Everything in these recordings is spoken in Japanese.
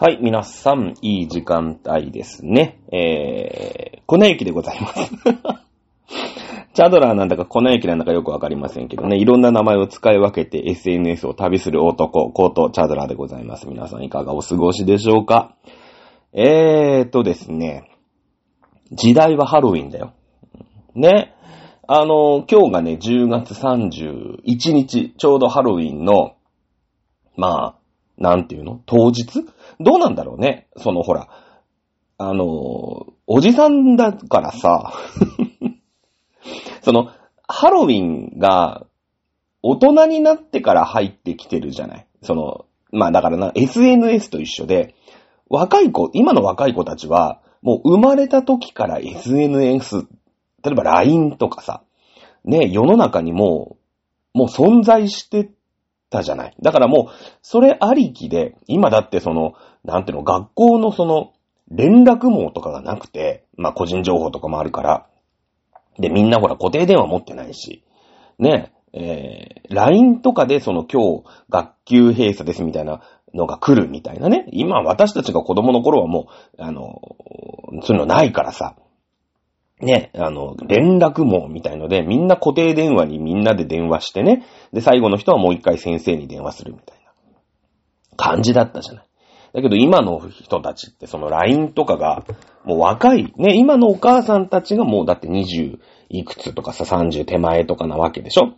はい、皆さん、いい時間帯ですね。えー、粉雪でございます。チャドラーなんだか粉雪なんだかよくわかりませんけどね、いろんな名前を使い分けて SNS を旅する男、コートチャドラーでございます。皆さんいかがお過ごしでしょうかえーとですね、時代はハロウィンだよ。ね。あの、今日がね、10月31日、ちょうどハロウィンの、まあ、なんていうの？当日？どうなんだろうね。そのほら、あの、おじさんだからさ、その、ハロウィンが大人になってから入ってきてるじゃない？その、まあだからな、SNS と一緒で、若い子、今の若い子たちは、もう生まれた時から SNS、例えば LINE とかさ、ね、世の中にも、もう存在してたじゃない。だからもう、それありきで、今だってその、なんていうの、学校のその、連絡網とかがなくて、まあ個人情報とかもあるから、で、みんなほら固定電話持ってないし、ね、えー、LINE とかでその今日学級閉鎖ですみたいなのが来るみたいなね。今私たちが子供の頃はもう、あの、そういうのないからさ。ね、あの、連絡網みたいので、みんな固定電話にみんなで電話してね。で、最後の人はもう一回先生に電話するみたいな感じだったじゃない。だけど今の人たちってその LINE とかが、もう若い、ね、今のお母さんたちがもうだって20いくつとかさ、30手前とかなわけでしょ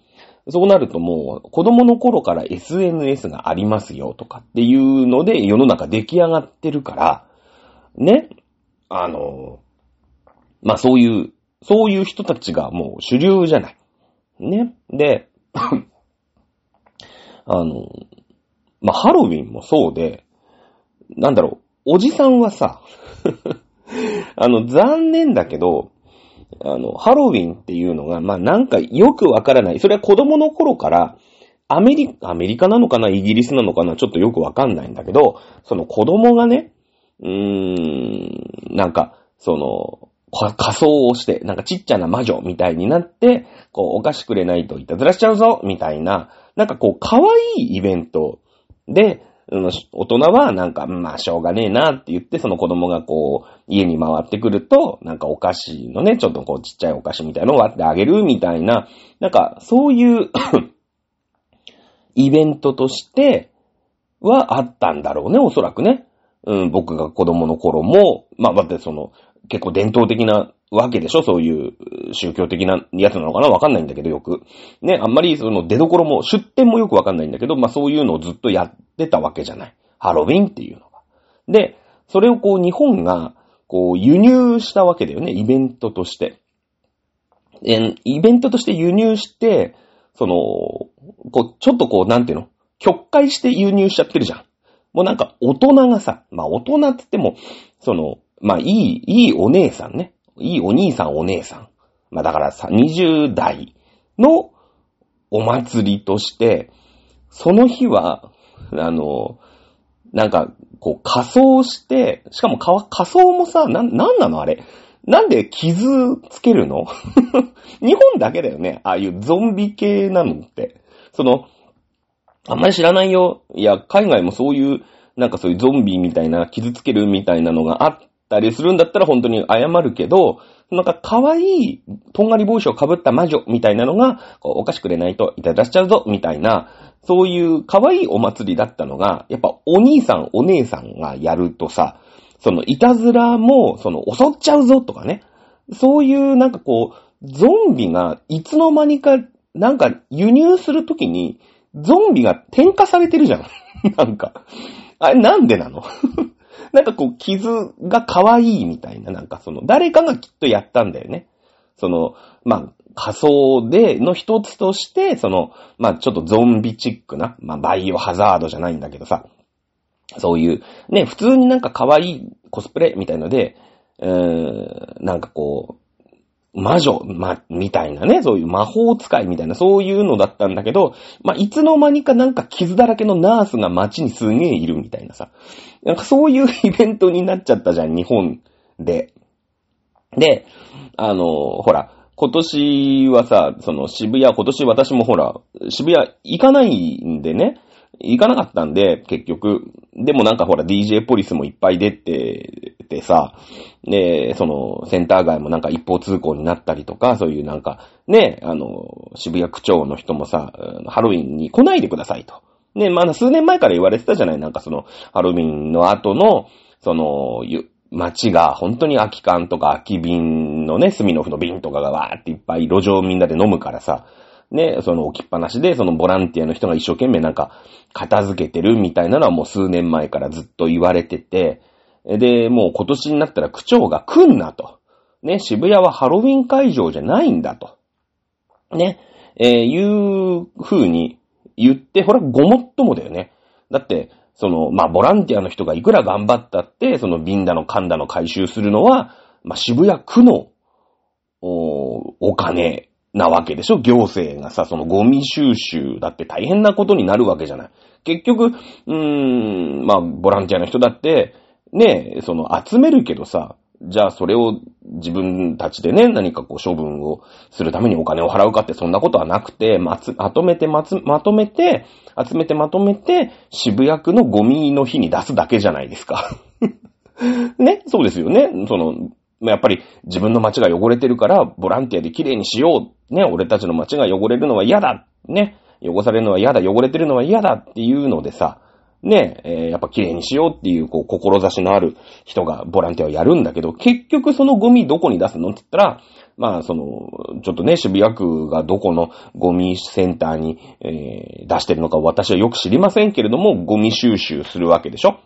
そうなるともう子供の頃から SNS がありますよとかっていうので世の中出来上がってるから、ね、あの、まあそういう、そういう人たちがもう主流じゃない。ね。で、あの、まあハロウィンもそうで、なんだろう、おじさんはさ、あの、残念だけど、あの、ハロウィンっていうのが、まあなんかよくわからない。それは子供の頃から、アメリカ、アメリカなのかなイギリスなのかなちょっとよくわかんないんだけど、その子供がね、うーん、なんか、その、仮装をして、なんかちっちゃな魔女みたいになって、こう、お菓子くれないといたずらしちゃうぞみたいな、なんかこう、可愛いイベントで、大人はなんか、まあ、しょうがねえなって言って、その子供がこう、家に回ってくると、なんかお菓子のね、ちょっとこう、ちっちゃいお菓子みたいのを割ってあげるみたいな、なんか、そういう イベントとしてはあったんだろうね、おそらくね。うん、僕が子供の頃も、まあ、だってその、結構伝統的なわけでしょ？そういう宗教的なやつなのかな？わかんないんだけどよく。ね、あんまりその出所も、出店もよくわかんないんだけど、まあそういうのをずっとやってたわけじゃない。ハロウィンっていうのが。で、それをこう日本が、こう輸入したわけだよね、イベントとして。え、イベントとして輸入して、その、こう、ちょっとこう、なんていうの？曲解して輸入しちゃってるじゃん。もうなんか大人がさ、まあ大人って言っても、その、まあいい、いいお姉さんね。いいお兄さんお姉さん。まあだからさ、20代のお祭りとして、その日は、あの、なんか、こう仮装して、しかも仮装もさ、な、なんなのあれ？なんで傷つけるの？日本だけだよね。ああいうゾンビ系なのって。その、あんまり知らないよ。いや、海外もそういう、なんかそういうゾンビみたいな、傷つけるみたいなのがあったりするんだったら本当に謝るけど、なんか可愛いとんがり帽子をかぶった魔女みたいなのが、お菓子くれないといただしちゃうぞ、みたいな、そういう可愛いお祭りだったのが、やっぱお兄さんお姉さんがやるとさ、そのいたずらも、その襲っちゃうぞとかね。そういうなんかこう、ゾンビがいつの間にか、なんか輸入するときに、ゾンビが添加されてるじゃん。なんか。あれなんでなの？なんかこう、傷が可愛いみたいな、なんかその、誰かがきっとやったんだよね。その、まあ、仮想での一つとして、その、まあ、ちょっとゾンビチックな、まあ、バイオハザードじゃないんだけどさ、そういう、ね、普通になんか可愛いコスプレみたいので、うーん、なんかこう、魔女、ま、みたいなね、そういう魔法使いみたいな、そういうのだったんだけど、まあ、いつの間にかなんか傷だらけのナースが街にすげえいるみたいなさ。なんかそういうイベントになっちゃったじゃん、日本で。で、あの、ほら、今年はさ、その渋谷、今年私もほら、渋谷行かないんでね、行かなかったんで、結局。でもなんかほら DJ ポリスもいっぱい出ててさ、で、そのセンター街もなんか一方通行になったりとか、そういうなんか、ね、あの、渋谷区長の人もさ、ハロウィンに来ないでくださいと。ね、まだ数年前から言われてたじゃない？なんかその、ハロウィンの後の、その、街が本当に空き缶とか空き瓶のね、スミノフの瓶とかがわーっていっぱい路上みんなで飲むからさ、ね、その置きっぱなしで、そのボランティアの人が一生懸命なんか片付けてるみたいなのはもう数年前からずっと言われてて、で、もう今年になったら区長が来んなと。ね、渋谷はハロウィン会場じゃないんだと。ね、えー、いう風に言って、ほら、ごもっともだよね。だって、その、まあ、ボランティアの人がいくら頑張ったって、その瓶だの缶だの回収するのは、まあ、渋谷区の、お、お金なわけでしょ？行政がさ、そのゴミ収集だって大変なことになるわけじゃない。結局、うーん、まあ、ボランティアの人だって、ね、その集めるけどさ、じゃあそれを自分たちでね、何かこう処分をするためにお金を払うかってそんなことはなくて、まつ、まとめてまつ、まとめて、集めてまとめて、渋谷区のゴミの日に出すだけじゃないですか。ね、そうですよね。その、やっぱり自分の街が汚れてるから、ボランティアで綺麗にしよう。ね、俺たちの街が汚れるのは嫌だ。ね、汚されるのは嫌だ、汚れてるのは嫌だっていうのでさ、ね、えー、やっぱ綺麗にしようっていう、こう、志のある人がボランティアをやるんだけど、結局そのゴミどこに出すのって言ったら、まあ、その、ちょっとね、渋谷区がどこのゴミセンターに、えー、出してるのか私はよく知りませんけれども、ゴミ収集するわけでしょ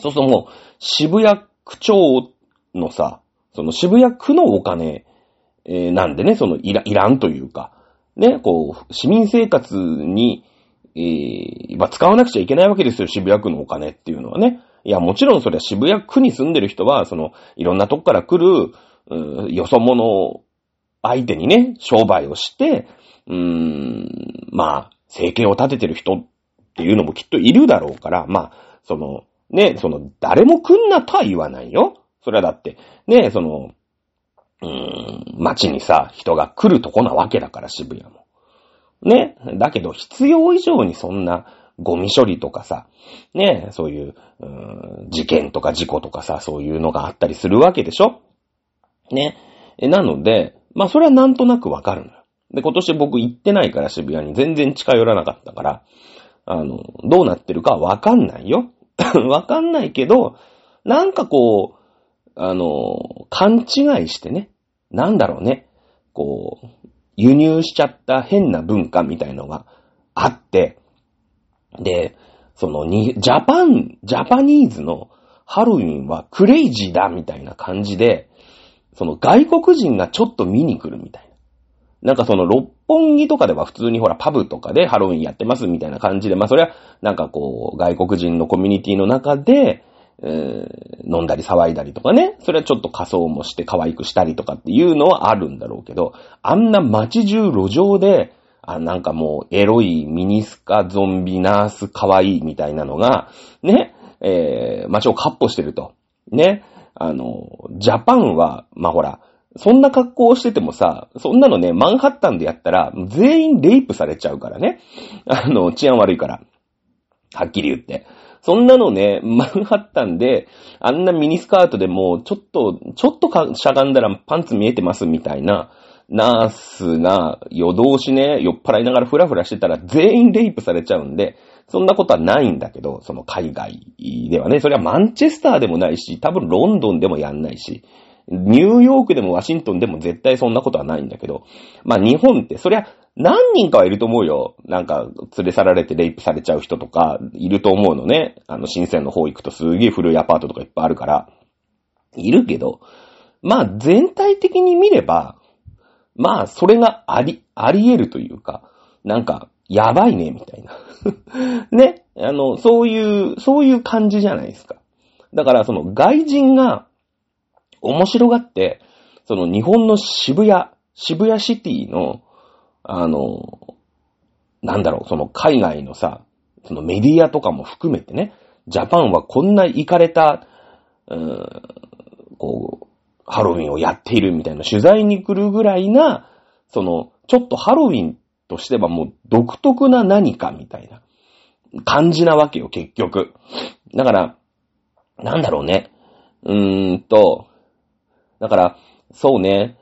そうするともう、渋谷区長のさ、その渋谷区のお金、えー、なんでね、そのいら、いらんというか、ね、こう、市民生活に、えー、まあ、使わなくちゃいけないわけですよ、渋谷区のお金っていうのはね。いや、もちろんそれは渋谷区に住んでる人は、その、いろんなとこから来る、うよそ者相手にね、商売をして、うーん、まあ、生計を立ててる人っていうのもきっといるだろうから、まあ、その、ね、その、誰も来んなとは言わないよ。それはだって、ね、その、うーん、街にさ、人が来るとこなわけだから、渋谷も。ね。だけど、必要以上にそんな、ゴミ処理とかさ、ね、そういう、うー事件とか事故とかさ、そういうのがあったりするわけでしょ？ね。なので、まあそれはなんとなくわかるのよ。で、今年僕行ってないから渋谷に全然近寄らなかったから、あの、どうなってるかわかんないよ。わかんないけど、なんかこう、あの、勘違いしてね、なんだろうね、こう、輸入しちゃった変な文化みたいのがあって、で、そのに、ジャパン、ジャパニーズのハロウィンはクレイジーだみたいな感じで、その外国人がちょっと見に来るみたいな。なんかその六本木とかでは普通にほらパブとかでハロウィンやってますみたいな感じで、まあそれはなんかこう外国人のコミュニティの中で、飲んだり騒いだりとかね、それはちょっと仮装もして可愛くしたりとかっていうのはあるんだろうけど、あんな街中路上で、あ、なんかもうエロいミニスカゾンビナース可愛いみたいなのが、ね、えー、街をカッポしてると。ね、あの、ジャパンは、まあ、ほら、そんな格好をしててもさ、そんなのね、マンハッタンでやったら、全員レイプされちゃうからね。あの、治安悪いから。はっきり言って。そんなのね、マンハッタンで、あんなミニスカートでも、ちょっと、ちょっとかしゃがんだらパンツ見えてますみたいな、ナースが夜通しね、酔っ払いながらフラフラしてたら全員レイプされちゃうんで、そんなことはないんだけど、その海外ではね、それはマンチェスターでもないし、多分ロンドンでもやんないし、ニューヨークでもワシントンでも絶対そんなことはないんだけど、まあ日本って、そりゃ何人かはいると思うよ。なんか、連れ去られてレイプされちゃう人とか、いると思うのね。あの、新鮮の方行くとすげえ古いアパートとかいっぱいあるから。いるけど、まあ全体的に見れば、まあそれがあり、あり得るというか、なんか、やばいね、みたいな。ね。あの、そういう、そういう感じじゃないですか。だから、その外人が面白がって、その日本の渋谷、渋谷シティのあの、なんだろう、その海外のさ、そのメディアとかも含めてね、ジャパンはこんな行かれた、うーん、こう、ハロウィンをやっているみたいな取材に来るぐらいな、その、ちょっとハロウィンとしてはもう独特な何かみたいな感じなわけよ、結局。だから、なんだろうね。うーんと、だから、そうね、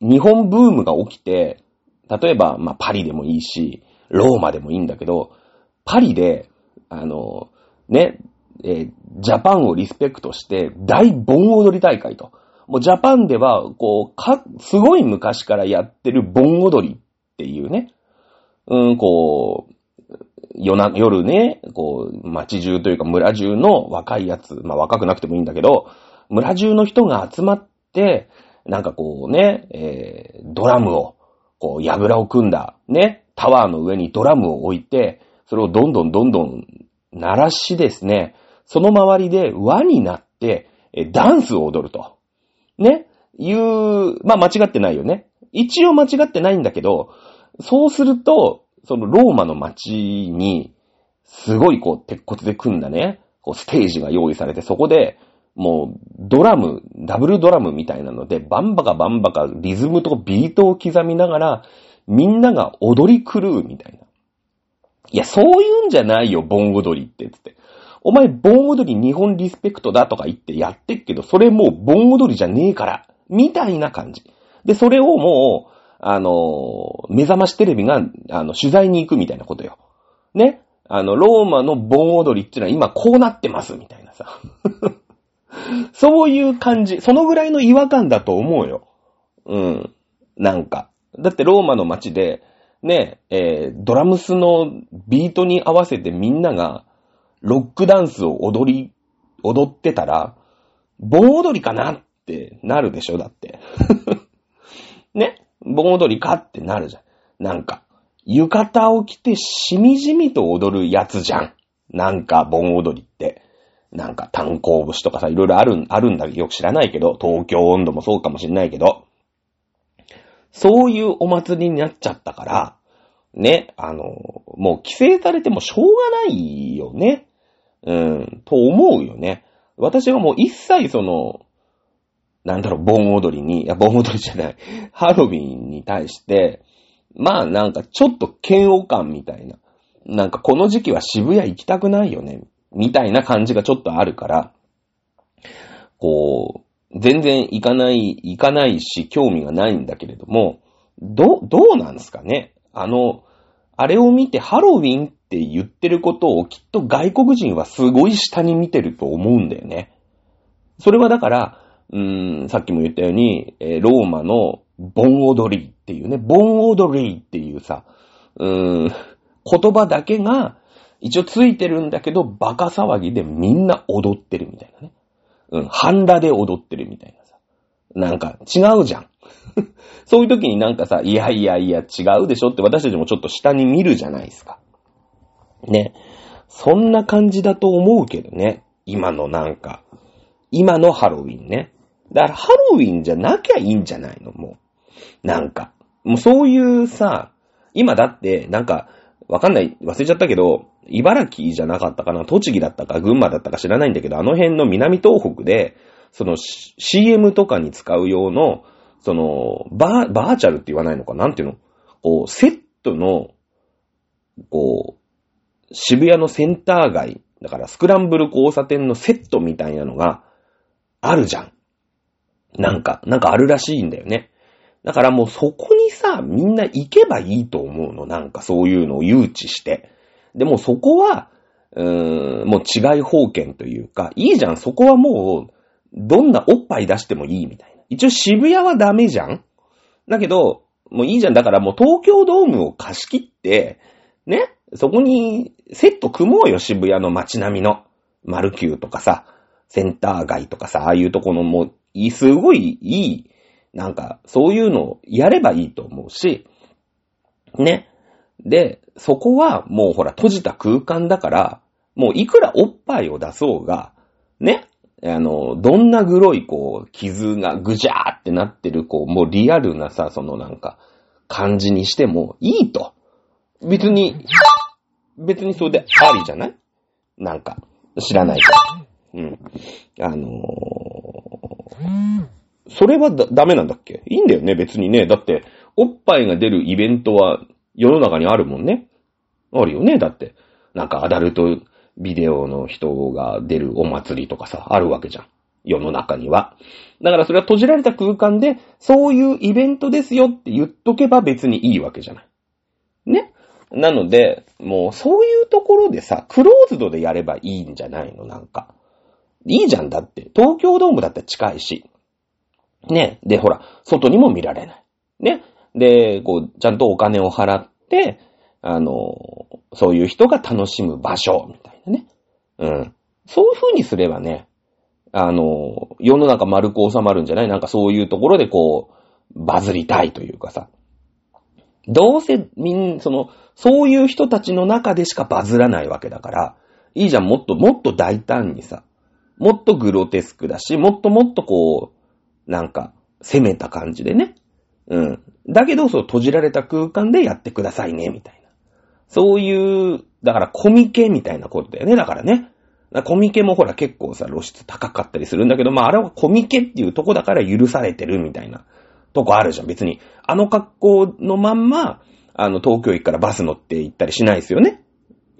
日本ブームが起きて、例えば、まあ、パリでもいいし、ローマでもいいんだけど、パリで、あの、ね、えー、ジャパンをリスペクトして大盆踊り大会と。もうジャパンでは、こう、か、すごい昔からやってる盆踊りっていうね、うん、こう、夜な、夜ね、こう、街中というか村中の若いやつ、まあ若くなくてもいいんだけど、村中の人が集まって、なんかこうね、えー、ドラムを、こう、櫓を組んだ、ね、タワーの上にドラムを置いて、それをどんどんどんどん鳴らしですね、その周りで輪になって、ダンスを踊ると。ね。いう、まあ間違ってないよね。一応間違ってないんだけど、そうすると、そのローマの街に、すごいこう、鉄骨で組んだね、こう、ステージが用意されて、そこで、もう、ドラム、ダブルドラムみたいなので、バンバカバンバカ、リズムとビートを刻みながら、みんなが踊り狂うみたいな。いや、そういうんじゃないよ、盆踊りって、つって。お前、盆踊り日本リスペクトだとか言ってやってっけど、それもう盆踊りじゃねえから、みたいな感じ。で、それをもう、あの、目覚ましテレビが、あの、取材に行くみたいなことよ。ね？あの、ローマの盆踊りってのは今こうなってます、みたいなさ。そういう感じ。そのぐらいの違和感だと思うよ。うん。なんか。だってローマの街で、ね、えー、ドラムスのビートに合わせてみんなが、ロックダンスを踊り、踊ってたら、盆踊りかなってなるでしょだって。ね？盆踊りかってなるじゃん。なんか、浴衣を着てしみじみと踊るやつじゃん。なんか、盆踊りって。なんか、炭鉱節とかさ、いろいろある、あるんだけどよく知らないけど、東京温度もそうかもしんないけど、そういうお祭りになっちゃったから、ね、あの、もう規制されてもしょうがないよね。うん、と思うよね。私はもう一切その、なんだろう、盆踊りに、いや、盆踊りじゃない、ハロウィンに対して、まあなんかちょっと嫌悪感みたいな。なんかこの時期は渋谷行きたくないよね、みたいな感じがちょっとあるから、こう、全然行かない、行かないし、興味がないんだけれども、ど、どうなんすかね？あの、あれを見てハロウィンって言ってることをきっと外国人はすごい下に見てると思うんだよね。それはだから、うーん、さっきも言ったように、え、ローマの盆踊りっていうね、盆踊りっていうさ、うーん、言葉だけが一応ついてるんだけど、バカ騒ぎでみんな踊ってるみたいなね。うん、半裸で踊ってるみたいなさ。なんか違うじゃん。そういう時になんかさ、いやいやいや違うでしょって私たちもちょっと下に見るじゃないですか。ね。そんな感じだと思うけどね。今のなんか、今のハロウィンね。だからハロウィンじゃなきゃいいんじゃないのもう。なんか。もうそういうさ、今だって、なんか、わかんない、忘れちゃったけど、茨城じゃなかったかな、栃木だったか、群馬だったか知らないんだけど、あの辺の南東北で、その CM とかに使う用の、その、バー、バーチャルって言わないのか？なんていうの？こう、セットの、こう、渋谷のセンター街、だからスクランブル交差点のセットみたいなのがあるじゃん。なんか、なんかあるらしいんだよね。だからもうそこにさ、みんな行けばいいと思うの。なんかそういうのを誘致して。でもそこは、うーん、もう違い方権というか、いいじゃん、そこはもう、どんなおっぱい出してもいいみたいな。一応渋谷はダメじゃんだけど、もういいじゃん。だからもう東京ドームを貸し切って、ねそこにセット組もうよ、渋谷の街並みの。マルキューとかさ、センター街とかさ、ああいうとこのもう、すごいいい、なんか、そういうのをやればいいと思うし、ね。で、そこはもうほら閉じた空間だから、もういくらおっぱいを出そうが、ね。あの、どんなグロい、こう、傷がぐじゃーってなってる、こう、もうリアルなさ、そのなんか、感じにしてもいいと。別に、別にそれでありじゃない？なんか、知らないから。うん。あのー、それはだ、ダメなんだっけ？いいんだよね、別にね。だって、おっぱいが出るイベントは世の中にあるもんね。あるよね、だって。なんかアダルトビデオの人が出るお祭りとかさ、あるわけじゃん。世の中には。だからそれは閉じられた空間で、そういうイベントですよって言っとけば別にいいわけじゃない。ね？なので、もうそういうところでさ、クローズドでやればいいんじゃないの？なんか。いいじゃんだって。東京ドームだったら近いし。ね。で、ほら、外にも見られない。ね。で、こう、ちゃんとお金を払って、あの、そういう人が楽しむ場所、みたいなね。うん。そういう風にすればね、あの、世の中丸く収まるんじゃない？なんかそういうところでこう、バズりたいというかさ。どうせみん、その、そういう人たちの中でしかバズらないわけだから、いいじゃん、もっともっと大胆にさ、もっとグロテスクだし、もっともっとこう、なんか、攻めた感じでね。うん。だけど、そう閉じられた空間でやってくださいね、みたいな。そういう、だからコミケみたいなことだよね、だからね。コミケもほら結構さ、露出高かったりするんだけど、まああれはコミケっていうとこだから許されてるみたいなとこあるじゃん。別に、あの格好のまんま、あの、東京駅からバス乗って行ったりしないですよね。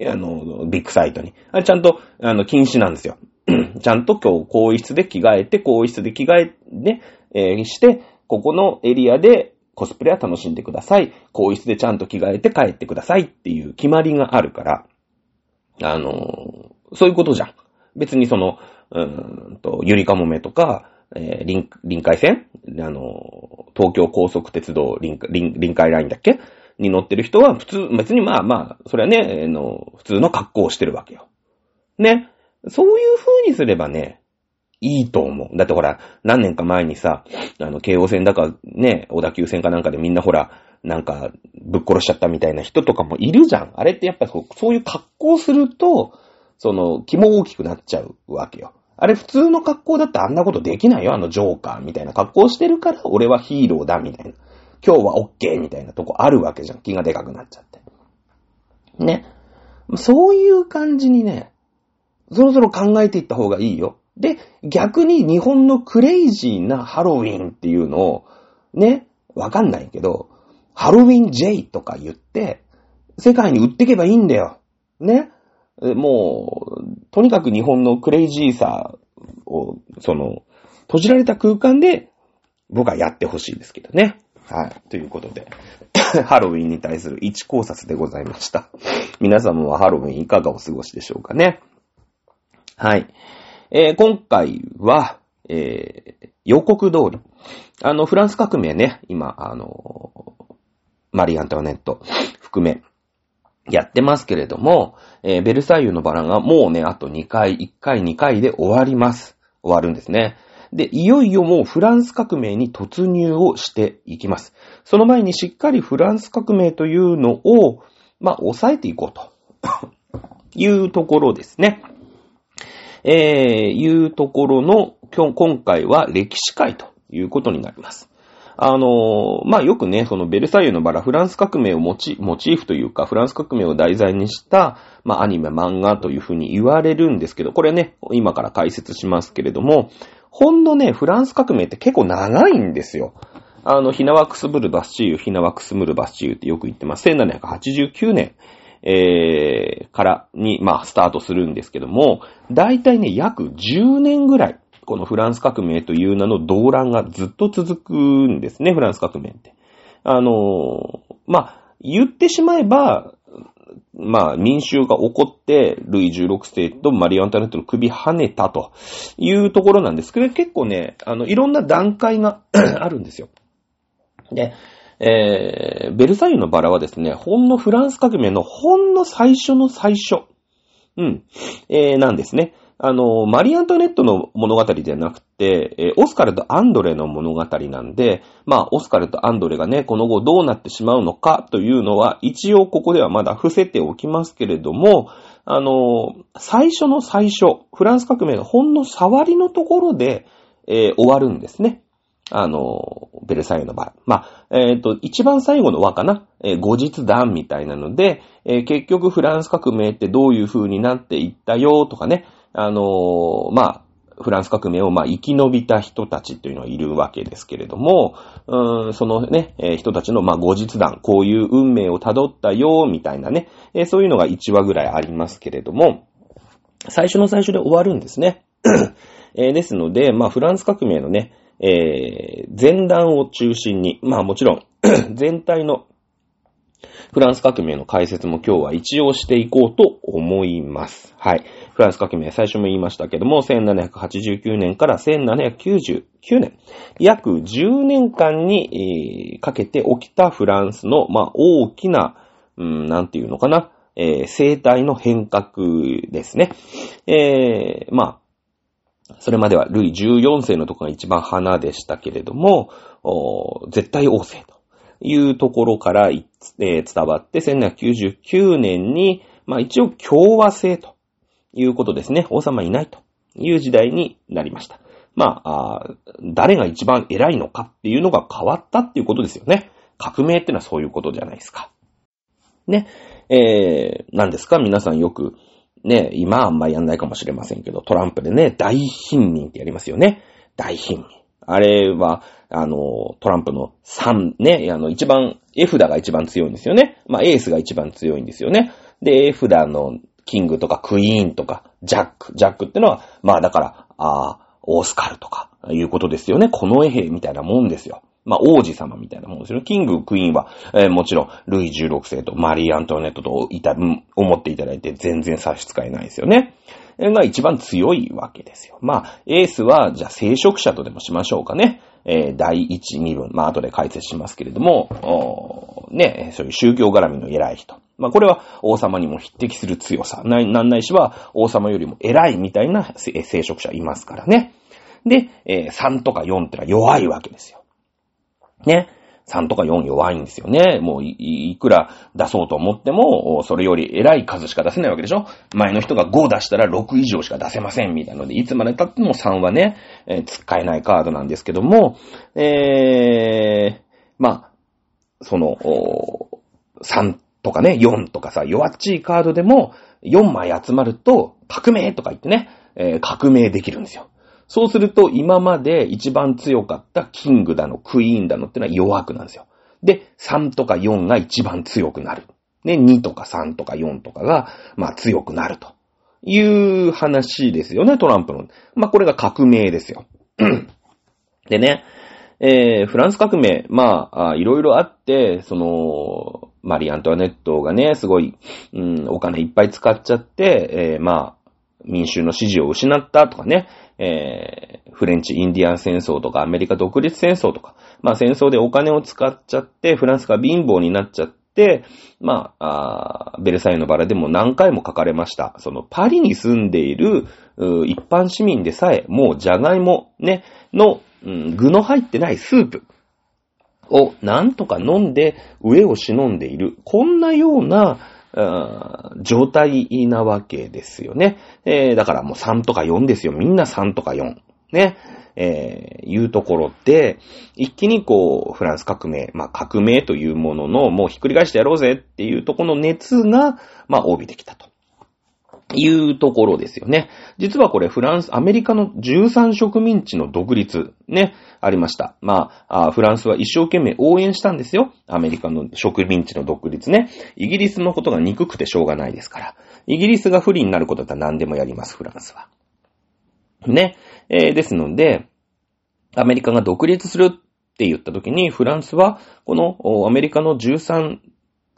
あの、ビッグサイトに。あれちゃんと、あの、禁止なんですよ。ちゃんと今日、更衣室で着替えて、更衣室で着替え、ね、えー、して、ここのエリアでコスプレは楽しんでください。更衣室でちゃんと着替えて帰ってくださいっていう決まりがあるから、あのー、そういうことじゃん。別にその、うーんと、ゆりかもめとか、えー、臨、臨海線？あの、東京高速鉄道臨、臨、臨海ラインだっけ？に乗ってる人は普通、別にまあまあ、それはね、あの、普通の格好をしてるわけよ。ね？そういう風にすればね、いいと思う。だってほら、何年か前にさ、あの、京王線だか、ね、小田急線かなんかでみんなほら、なんか、ぶっ殺しちゃったみたいな人とかもいるじゃん。あれってやっぱそうそういう格好すると、その、気も大きくなっちゃうわけよ。あれ普通の格好だってあんなことできないよ。あのジョーカーみたいな格好してるから、俺はヒーローだみたいな。今日はオッケーみたいなとこあるわけじゃん。気がでかくなっちゃって。ね。そういう感じにね、そろそろ考えていった方がいいよ。で、逆に日本のクレイジーなハロウィンっていうのを、ね、わかんないけど、ハロウィン J とか言って、世界に売ってけばいいんだよ。ね。もう、とにかく日本のクレイジーさを、その、閉じられた空間で、僕はやってほしいですけどね。はい。ということで、ハロウィンに対する一考察でございました。皆様はハロウィンいかがお過ごしでしょうかね。はい。えー、今回は、えー、予告通り、あの、フランス革命ね、今、あの、マリー・アントワネット含め、やってますけれども、えー、ベルサイユのバラがもうね、あと2回、1回、2回で終わります。終わるんですね。で、いよいよもうフランス革命に突入をしていきます。その前にしっかりフランス革命というのを、まあ、抑えていこうというところですね。えー、いうところの、今日今回は歴史会ということになります。あのまあ、よくね、そのベルサイユのバラ、フランス革命をモチモチーフというか、フランス革命を題材にした、まあ、アニメ、漫画というふうに言われるんですけど、これね、今から解説しますけれども、ほんのね、フランス革命って結構長いんですよ。あの、ヒナワクスブルバスチーユ、ヒナワクスムルバスチーユってよく言ってます。1789年えー、からに、まあ、スタートするんですけども、だいたいね、約10年ぐらい、このフランス革命という名の動乱がずっと続くんですね、フランス革命って。あのー、まあ、言ってしまえば、まあ、民衆が起こって、ルイ16世とマリー・アントネットの首跳ねたというところなんですけど、結構ね、あの、いろんな段階が あるんですよ。で、えー、ベルサイユのバラはですね、ほんのフランス革命のほんの最初の最初、うん、えー、なんですね。あの、マリー・アントネットの物語ではなくて、えー、オスカルとアンドレの物語なんで、まあ、オスカルとアンドレがね、この後どうなってしまうのかというのは、一応ここではまだ伏せておきますけれども、あの、最初の最初、フランス革命のほんの触りのところで、えー、終わるんですね。あの、ベルサイユの場合。まあ、えっ、ー、と、一番最後の輪かな、えー、後日談みたいなので、えー、結局フランス革命ってどういう風になっていったよとかね、あのまあ、フランス革命を、まあ、生き延びた人たちというのはいるわけですけれども、うん、そのね、え人たちの、まあ、後日談、こういう運命を辿ったよ、みたいなね、えそういうのが1話ぐらいありますけれども、最初の最初で終わるんですね。えですので、まあ、フランス革命のね、えー前段を中心に、まあもちろん、全体のフランス革命の解説も今日は一応していこうと思います。はい。フランス革命、最初も言いましたけども、1789年から1799年、約10年間に、えーかけて起きたフランスの、まあ、大きな、うん、なんていうのかな、えー生態の変革ですね。えーまあ、それまではルイ14世のとこが一番花でしたけれども、絶対王政というところから、えー伝わって、1799年に、まあ一応共和制ということですね。王様いないという時代になりました。まあ、あ誰が一番偉いのかっていうのが変わったっていうことですよね。革命ってのはそういうことじゃないですか。ね。えー、何ですか？皆さんよく、ね、今あんまりやんないかもしれませんけど、トランプでね、大貧民ってやりますよね。大貧民。あれは、あの、トランプの3ね、あの、一番、絵札が一番強いんですよね。まあ、エースが一番強いんですよね。で、絵札のキングとかクイーンとか、ジャック、ジャックってのは、まあだから、あーオースカルとか、いうことですよね。この絵兵みたいなもんですよ。まあ、王子様みたいなもんですよね。キング、クイーンは、えーもちろん、ルイ16世とマリー・アントワネットといた、思っていただいて全然差し支えないですよね。えーが一番強いわけですよ。まあ、エースは、じゃあ、聖職者とでもしましょうかね。えー第1、2分、まあ、後で解説しますけれども、おね、そういう宗教絡みの偉い人。まあ、これは王様にも匹敵する強さ。ななんないしは王様よりも偉いみたいな聖聖職者いますからね。で、えー3とか4ってのは弱いわけですよ。ね。3とか4弱いんですよね。もうい、いくら出そうと思っても、それより偉い数しか出せないわけでしょ？前の人が5出したら6以上しか出せませんみたいなので、いつまで経っても3はね、えー使えないカードなんですけども、えー、まあ、その、3とかね、4とかさ、弱っちいカードでも、4枚集まると、革命とか言ってね、えー革命できるんですよ。そうすると、今まで一番強かったキングだの、クイーンだのってのは弱くなんですよ。で、3とか4が一番強くなる。ね、2とか3とか4とかが、まあ強くなるという話ですよね、トランプの。まあこれが革命ですよ。でね、えー、フランス革命、まあ、あいろいろあって、その、マリー・アントワネットがね、すごい、うん、お金いっぱい使っちゃって、えー、まあ、民衆の支持を失ったとかね、えー、フレンチ・インディアン戦争とかアメリカ独立戦争とか、まあ戦争でお金を使っちゃって、フランスが貧乏になっちゃって、まあ、あベルサイユのバラでも何回も書かれました。そのパリに住んでいる一般市民でさえ、もうジャガイモ、ね、の、うん具の入ってないスープをなんとか飲んで上を忍んでいる。こんなような、状態なわけですよね。えーだからもう3とか4ですよ。みんな3とか4。ね。えーいうところで、一気にこう、フランス革命、まあ革命というものの、もうひっくり返してやろうぜっていうとこの熱が、まあ帯びてきたと。いうところですよね。実はこれフランス、アメリカの13植民地の独立、ね、ありました。まあ、フランスは一生懸命応援したんですよ。アメリカの植民地の独立ね。イギリスのことが憎くてしょうがないですから。イギリスが不利になることだったら何でもやります、フランスは。ね。えーですので、アメリカが独立するって言った時に、フランスは、このアメリカの13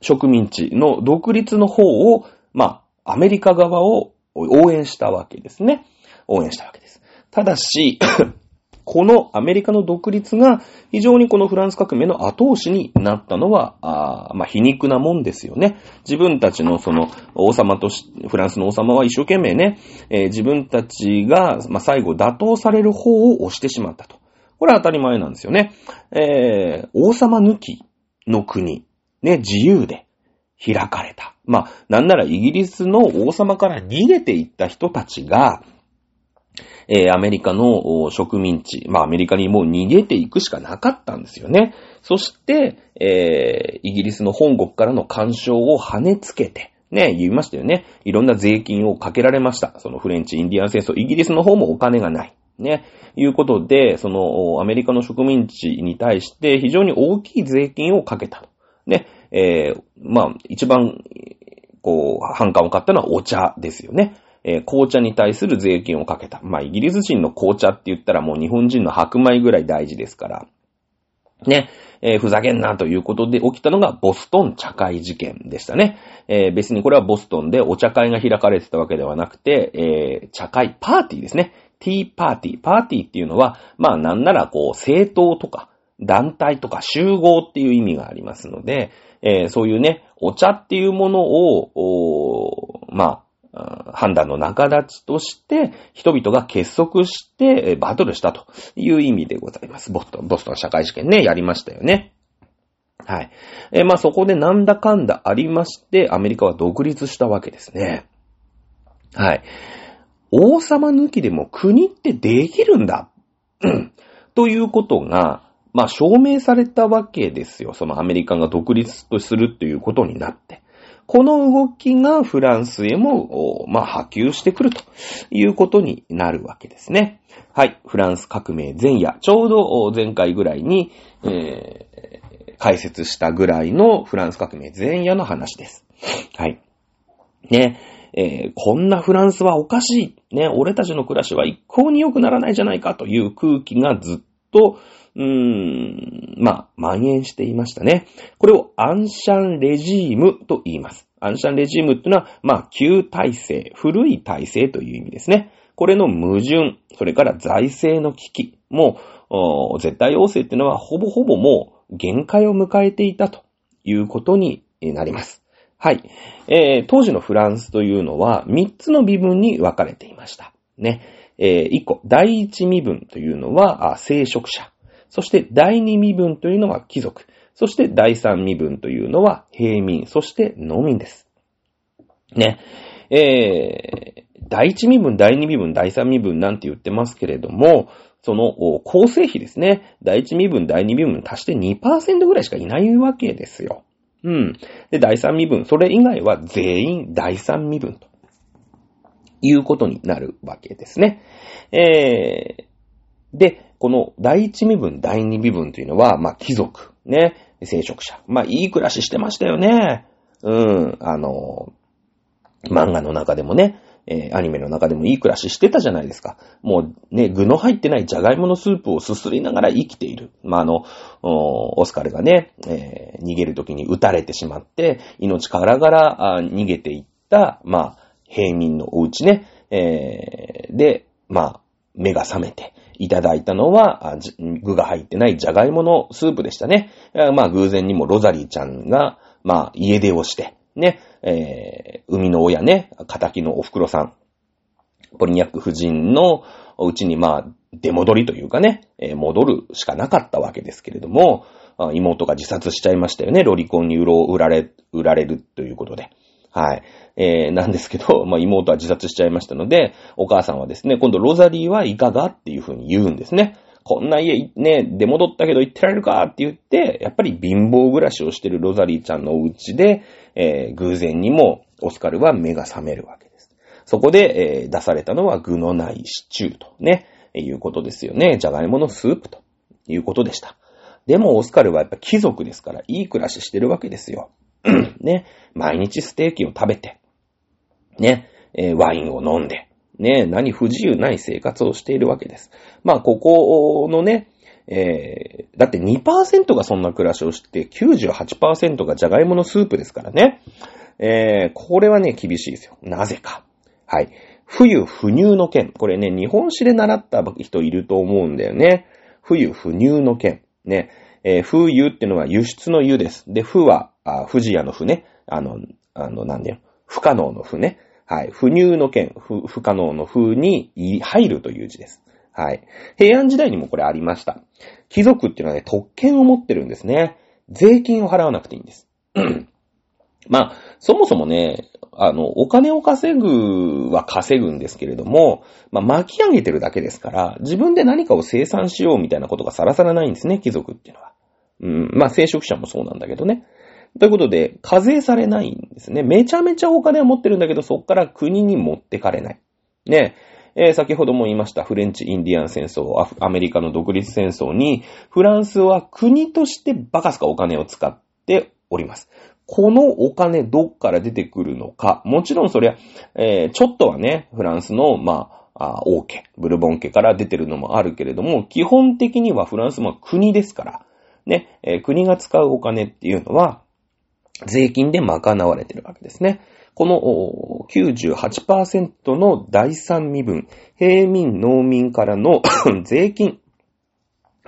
植民地の独立の方を、まあ、アメリカ側を応援したわけですね。応援したわけです。ただし、このアメリカの独立が非常にこのフランス革命の後押しになったのは、あまあ、皮肉なもんですよね。自分たちのその王様とし、フランスの王様は一生懸命ね、えー自分たちが、まあ、最後打倒される方を押してしまったと。これは当たり前なんですよね。えー王様抜きの国、ね、自由で開かれた。まあ、なんならイギリスの王様から逃げていった人たちが、えーアメリカの植民地、まあアメリカにもう逃げていくしかなかったんですよね。そして、えーイギリスの本国からの干渉を跳ねつけて、ね、言いましたよね。いろんな税金をかけられました。そのフレンチ・インディアン戦争、イギリスの方もお金がない。ね。いうことで、その、アメリカの植民地に対して非常に大きい税金をかけた。ね。えー、まあ、一番、こう、反感を買ったのはお茶ですよね。えー、紅茶に対する税金をかけた。まあ、イギリス人の紅茶って言ったらもう日本人の白米ぐらい大事ですから。ね。えー、ふざけんなということで起きたのがボストン茶会事件でしたね。えー、別にこれはボストンでお茶会が開かれてたわけではなくて、えー、茶会、パーティーですね。ティーパーティー。パーティーっていうのは、まあなんならこう、政党とか、団体とか集合っていう意味がありますので、えー、そういうね、お茶っていうものを、まあ、判断の中立ちとして、人々が結束して、バトルしたという意味でございます。ボストン、ボストン社会試験ね、やりましたよね。はい。えー、まあそこでなんだかんだありまして、アメリカは独立したわけですね。はい。王様抜きでも国ってできるんだ。ということが、まあ証明されたわけですよ。そのアメリカが独立とするっていうことになって。この動きがフランスへも、まあ波及してくるということになるわけですね。はい。フランス革命前夜。ちょうど前回ぐらいに、えー、解説したぐらいのフランス革命前夜の話です。はい。ね。えー、こんなフランスはおかしい。ね、俺たちの暮らしは一向に良くならないじゃないかという空気がずっと、うーん、まあ、蔓延していましたね。これをアンシャンレジームと言います。アンシャンレジームっていうのは、まあ、旧体制、古い体制という意味ですね。これの矛盾、それから財政の危機も、絶対要請っていうのはほぼほぼもう限界を迎えていたということになります。はい。えー、当時のフランスというのは3つの身分に分かれていました。ね。えー、1個、第一身分というのは、聖職者。そして第二身分というのは貴族。そして第三身分というのは平民。そして農民です。ね。えー、第一身分、第二身分、第三身分なんて言ってますけれども、その構成比ですね。第一身分、第二身分足して2%ぐらいしかいないわけですよ。うん。で、第三身分、それ以外は全員第三身分ということになるわけですね。えー、で、この第一身分、第二身分というのは、まあ、貴族、ね、聖職者。まあ、いい暮らししてましたよね。うん、あの、漫画の中でもね、えー、アニメの中でもいい暮らししてたじゃないですか。もうね、具の入ってないじゃがいものスープをすすりながら生きている。まあ、あの、オスカルがね、えー、逃げる時に撃たれてしまって、命からがら逃げていった、まあ、平民のお家ね、えー、で、まあ、目が覚めて、いただいたのは、具が入ってないじゃがいものスープでしたね。まあ、偶然にもロザリーちゃんが、まあ、家出をして、ね、えー、海の親ね、仇のお袋さん、ポリニャック夫人のうちにまあ、出戻りというかね、えー、戻るしかなかったわけですけれども、妹が自殺しちゃいましたよね。ロリコンに売ろ売られ、売られるということで。はい。えー、なんですけど、まあ、妹は自殺しちゃいましたので、お母さんはですね、今度ロザリーはいかがっていうふうに言うんですね。こんな家ね、出戻ったけど行ってられるか？って言って、やっぱり貧乏暮らしをしてるロザリーちゃんのお家で、えー、偶然にもオスカルは目が覚めるわけです。そこで、えー、出されたのは具のないシチューとね、いうことですよね。じゃがいものスープということでした。でもオスカルはやっぱ貴族ですから、いい暮らししてるわけですよ。ね、毎日ステーキを食べて、ね、えー、ワインを飲んで、ね、何不自由ない生活をしているわけです。まあ、ここのね、えー、だって2%がそんな暮らしをして98%がじゃがいものスープですからね。えー、これはね、厳しいですよ。なぜか。はい。冬不入の剣。これね、日本史で習った人いると思うんだよね。冬不入の剣。ね。えー、冬っていうのは輸出の湯です。で、不は、あ、富士屋の不ね。あの、あの、なんだよ。不可能の不ね。はい。不入の剣、不、不可能の不に入るという字です。はい。平安時代にもこれありました。貴族っていうのはね、特権を持ってるんですね。税金を払わなくていいんです。まあ、そもそもね、あの、お金を稼ぐは稼ぐんですけれども、まあ、巻き上げてるだけですから、自分で何かを生産しようみたいなことがさらさらないんですね、貴族っていうのは。うん、まあ、聖職者もそうなんだけどね。ということで、課税されないんですね。めちゃめちゃお金は持ってるんだけど、そこから国に持ってかれない。ね。えー、先ほども言いましたフレンチ・インディアン戦争、アメリカの独立戦争に、フランスは国としてバカすかお金を使っております。このお金どっから出てくるのか。もちろんそりゃ、えー、ちょっとはね、フランスの、まあ、王家、ブルボン家から出てるのもあるけれども、基本的にはフランスも国ですから、ね、えー、国が使うお金っていうのは、税金で賄われてるわけですね。この98%の第三身分、平民、農民からの 税金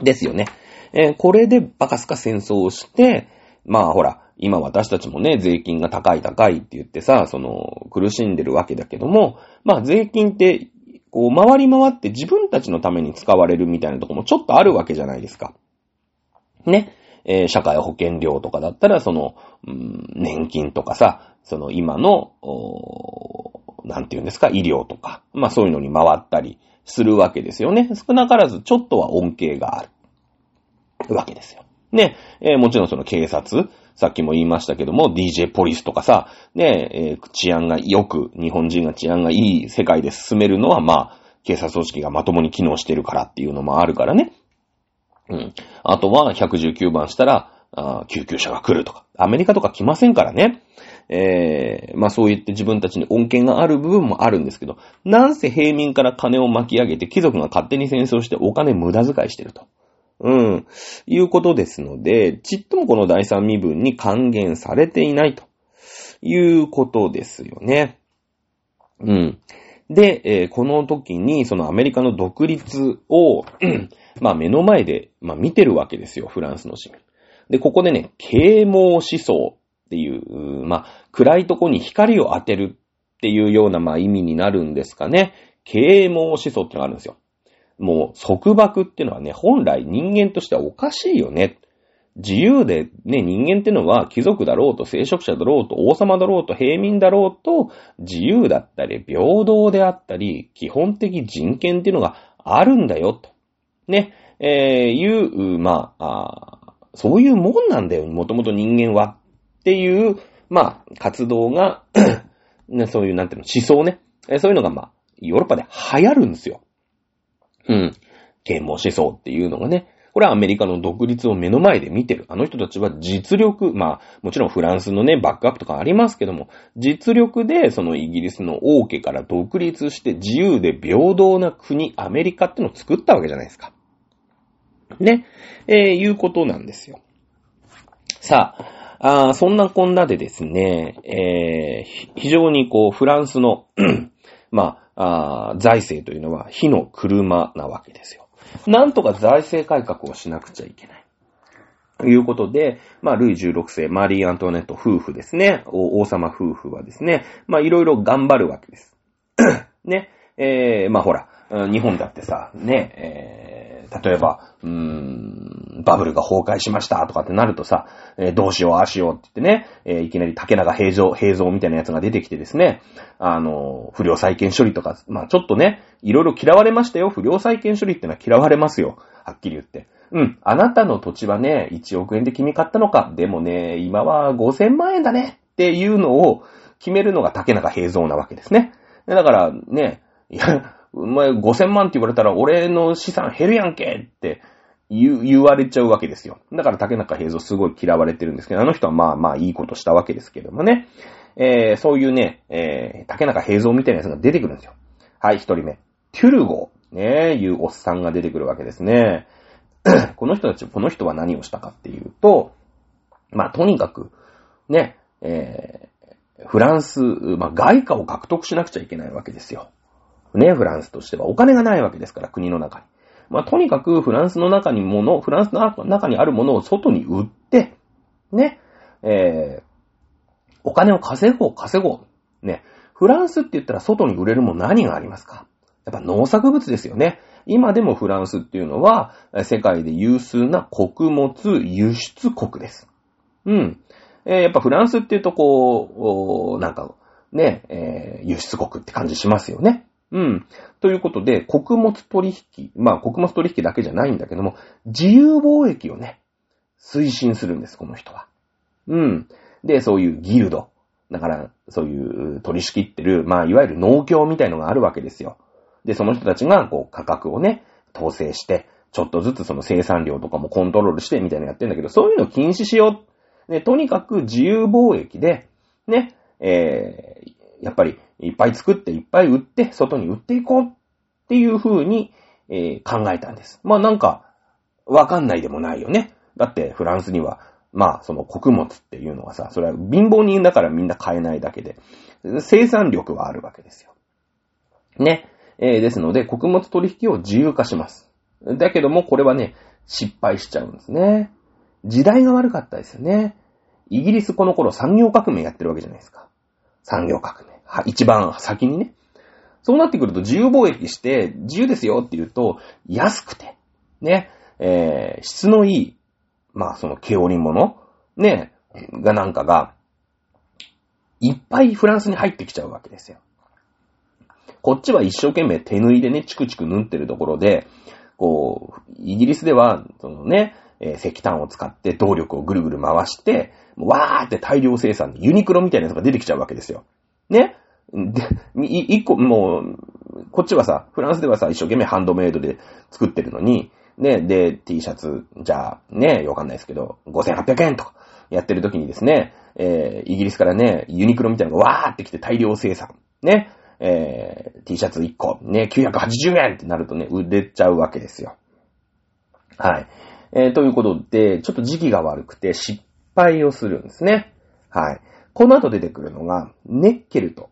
ですよね。えー、これでバカスカ戦争をして、まあほら、今私たちもね、税金が高い高いって言ってさ、その、苦しんでるわけだけども、まあ税金って、こう、回り回って自分たちのために使われるみたいなとこもちょっとあるわけじゃないですか。ね。えー、社会保険料とかだったら、その、うん、年金とかさ、その今の、なんて言うんですか、医療とか、まあそういうのに回ったりするわけですよね。少なからずちょっとは恩恵がある。わけですよ。ね、えー、もちろんその警察、さっきも言いましたけども、DJ ポリスとかさ、ね、えー、治安が良く、日本人が治安がいい世界で進めるのは、まあ、警察組織がまともに機能してるからっていうのもあるからね。うん。あとは、119番したら、あ救急車が来るとか。アメリカとか来ませんからね。えー、まあそう言って自分たちに恩恵がある部分もあるんですけど、なんせ平民から金を巻き上げて貴族が勝手に戦争してお金無駄遣いしてると。うん。いうことですので、ちっともこの第三身分に還元されていないということですよね。うん。で、えー、この時に、そのアメリカの独立をまあ目の前で、まあ見てるわけですよ、フランスの市民。で、ここでね、啓蒙思想っていう、まあ暗いとこに光を当てるっていうような、まあ意味になるんですかね。啓蒙思想ってのがあるんですよ。もう束縛っていうのはね、本来人間としてはおかしいよね。自由でね、人間っていうのは貴族だろうと聖職者だろうと王様だろうと平民だろうと自由だったり平等であったり基本的人権っていうのがあるんだよと。ね、えー、いう、まあそういうもんなんだよ、もともと人間は。っていう、まあ、活動が ね、そういう、なんていうの、思想ね。えそういうのが、まあ、ヨーロッパで流行るんですよ。うん。啓蒙思想っていうのがね。これはアメリカの独立を目の前で見てる。あの人たちは実力、まあ、もちろんフランスのね、バックアップとかありますけども、実力でそのイギリスの王家から独立して自由で平等な国、アメリカってのを作ったわけじゃないですか。ね、えー、いうことなんですよ。さあ、あそんなこんなでですね、えー、非常にこう、フランスの まあ、あ財政というのは火の車なわけですよ。なんとか財政改革をしなくちゃいけない。いうことで、まあ、ルイ16世、マリー・アントネット夫婦ですね、王様夫婦はですね、まあ、いろいろ頑張るわけです。ね、えー、まあ、ほら、日本だってさ、ね、えー、例えば、うーん、バブルが崩壊しましたとかってなるとさ、えー、どうしよう、ああしようって言ってね、えー、いきなり竹中平蔵、平蔵みたいなやつが出てきてですね、あの、不良債権処理とか、まあちょっとね、いろいろ嫌われましたよ。不良債権処理ってのは嫌われますよ。はっきり言って。うん。あなたの土地はね、1億円で君買ったのか。でもね、今は5000万円だね。っていうのを決めるのが竹中平蔵なわけですね。だからね、いや、お前5000万って言われたら俺の資産減るやんけって言言われちゃうわけですよ。だから竹中平蔵すごい嫌われてるんですけど、あの人はまあまあいいことしたわけですけどもね。えー、そういうね、えー、竹中平蔵みたいなやつが出てくるんですよ。はい、一人目。テュルゴ、ね、いうおっさんが出てくるわけですね。この人たち、この人は何をしたかっていうと、まあ、とにかく、ね、えー、フランス、まあ、外貨を獲得しなくちゃいけないわけですよ。ね、フランスとしては。お金がないわけですから、国の中に。まあ、とにかくフランスの中にもの、フランスの中にあるものを外に売って、ね、えー、お金を稼ごう、稼ごう。ね、フランスって言ったら外に売れるもの何がありますか？やっぱ農作物ですよね。今でもフランスっていうのは、世界で有数な穀物輸出国です。うん。えー、やっぱフランスっていうとこう、なんか、ね、えー、輸出国って感じしますよね。うん。ということで、穀物取引、まあ穀物取引だけじゃないんだけども、自由貿易をね、推進するんです、この人は。うん。で、そういうギルド。だから、そういう取り仕切ってる、まあ、いわゆる農協みたいのがあるわけですよ。で、その人たちが、こう、価格をね、統制して、ちょっとずつその生産量とかもコントロールしてみたいなのやってんだけど、そういうの禁止しよう。ね、とにかく自由貿易で、ね、えー、やっぱりいっぱい作っていっぱい売って、外に売っていこうっていう風に、えー、考えたんです。まあなんか、わかんないでもないよね。だってフランスには、まあその穀物っていうのはさ、それは貧乏人だからみんな買えないだけで、生産力はあるわけですよ。ね。えー、ですので、穀物取引を自由化します。だけども、これはね、失敗しちゃうんですね。時代が悪かったですよね。イギリスこの頃産業革命やってるわけじゃないですか。産業革命。一番先にね。そうなってくると自由貿易して自由ですよって言うと安くて、ね、えー、質のいい、まあその毛織物、ね、がなんかが、いっぱいフランスに入ってきちゃうわけですよ。こっちは一生懸命手縫いでね、チクチク縫ってるところで、こう、イギリスでは、そのね、えー、石炭を使って動力をぐるぐる回して、わーって大量生産でユニクロみたいなやつが出てきちゃうわけですよ。ねで、一個、もう、こっちはさ、フランスではさ、一生懸命ハンドメイドで作ってるのに、ね、で、T シャツ、じゃあ、ね、わかんないですけど、5800円とかやってる時にですね、えー、イギリスからね、ユニクロみたいなのがわーって来て大量生産。ね、えー、T シャツ1個、ね、980円ってなるとね、売れちゃうわけですよ。はい。えー、ということで、ちょっと時期が悪くて失敗をするんですね。はい。この後出てくるのが、ネッケルと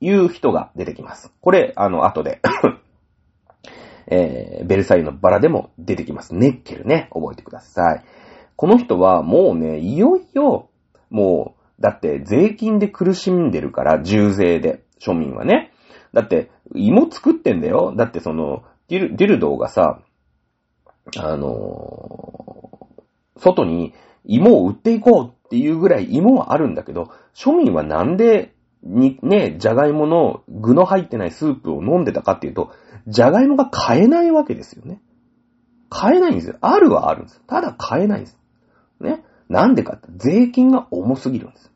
いう人が出てきます。これ、あの、後で えー、ベルサイユのバラでも出てきます。ネッケルね、覚えてください。この人はもうね、いよいよ、もう、だって税金で苦しんでるから、重税で、庶民はね。だって、芋作ってんだよ。だってその、ディル、ディルドーがさ、あのー、外に芋を売っていこうっていうぐらい芋はあるんだけど、庶民はなんで、に、ね、じゃがいもの具の入ってないスープを飲んでたかっていうと、じゃがいもが買えないわけですよね。買えないんですよ。あるはあるんです。ただ買えないんです。ね。なんでかって、税金が重すぎるんです。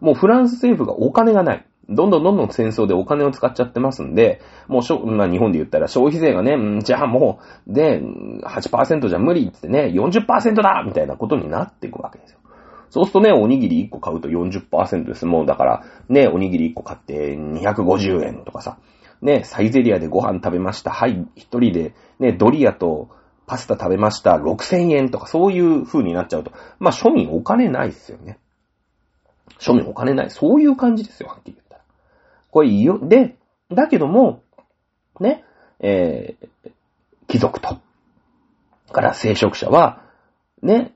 もうフランス政府がお金がない。どんどんどんどん戦争でお金を使っちゃってますんで、もうしょ、まあ、日本で言ったら消費税がね、んじゃあもう、で、8%じゃ無理ってね、40%だみたいなことになっていくわけですよ。そうするとね、おにぎり1個買うと40%です。もうだから、ね、おにぎり1個買って250円とかさ。ね、サイゼリアでご飯食べました。はい、一人で、ね、ドリアとパスタ食べました。6000円とか、そういう風になっちゃうと。まあ、庶民お金ないっすよね。庶民お金ない。そういう感じですよ、はっきり言ったら。これいいよ。で、だけども、ね、えー、貴族と、から聖職者は、ね、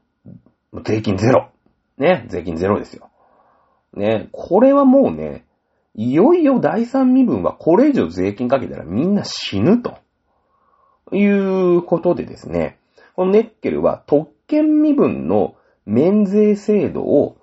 税金ゼロ。ね、税金ゼロですよ。ね、これはもうね、いよいよ第三身分はこれ以上税金かけたらみんな死ぬと。いうことでですね、このネッケルは特権身分の免税制度を、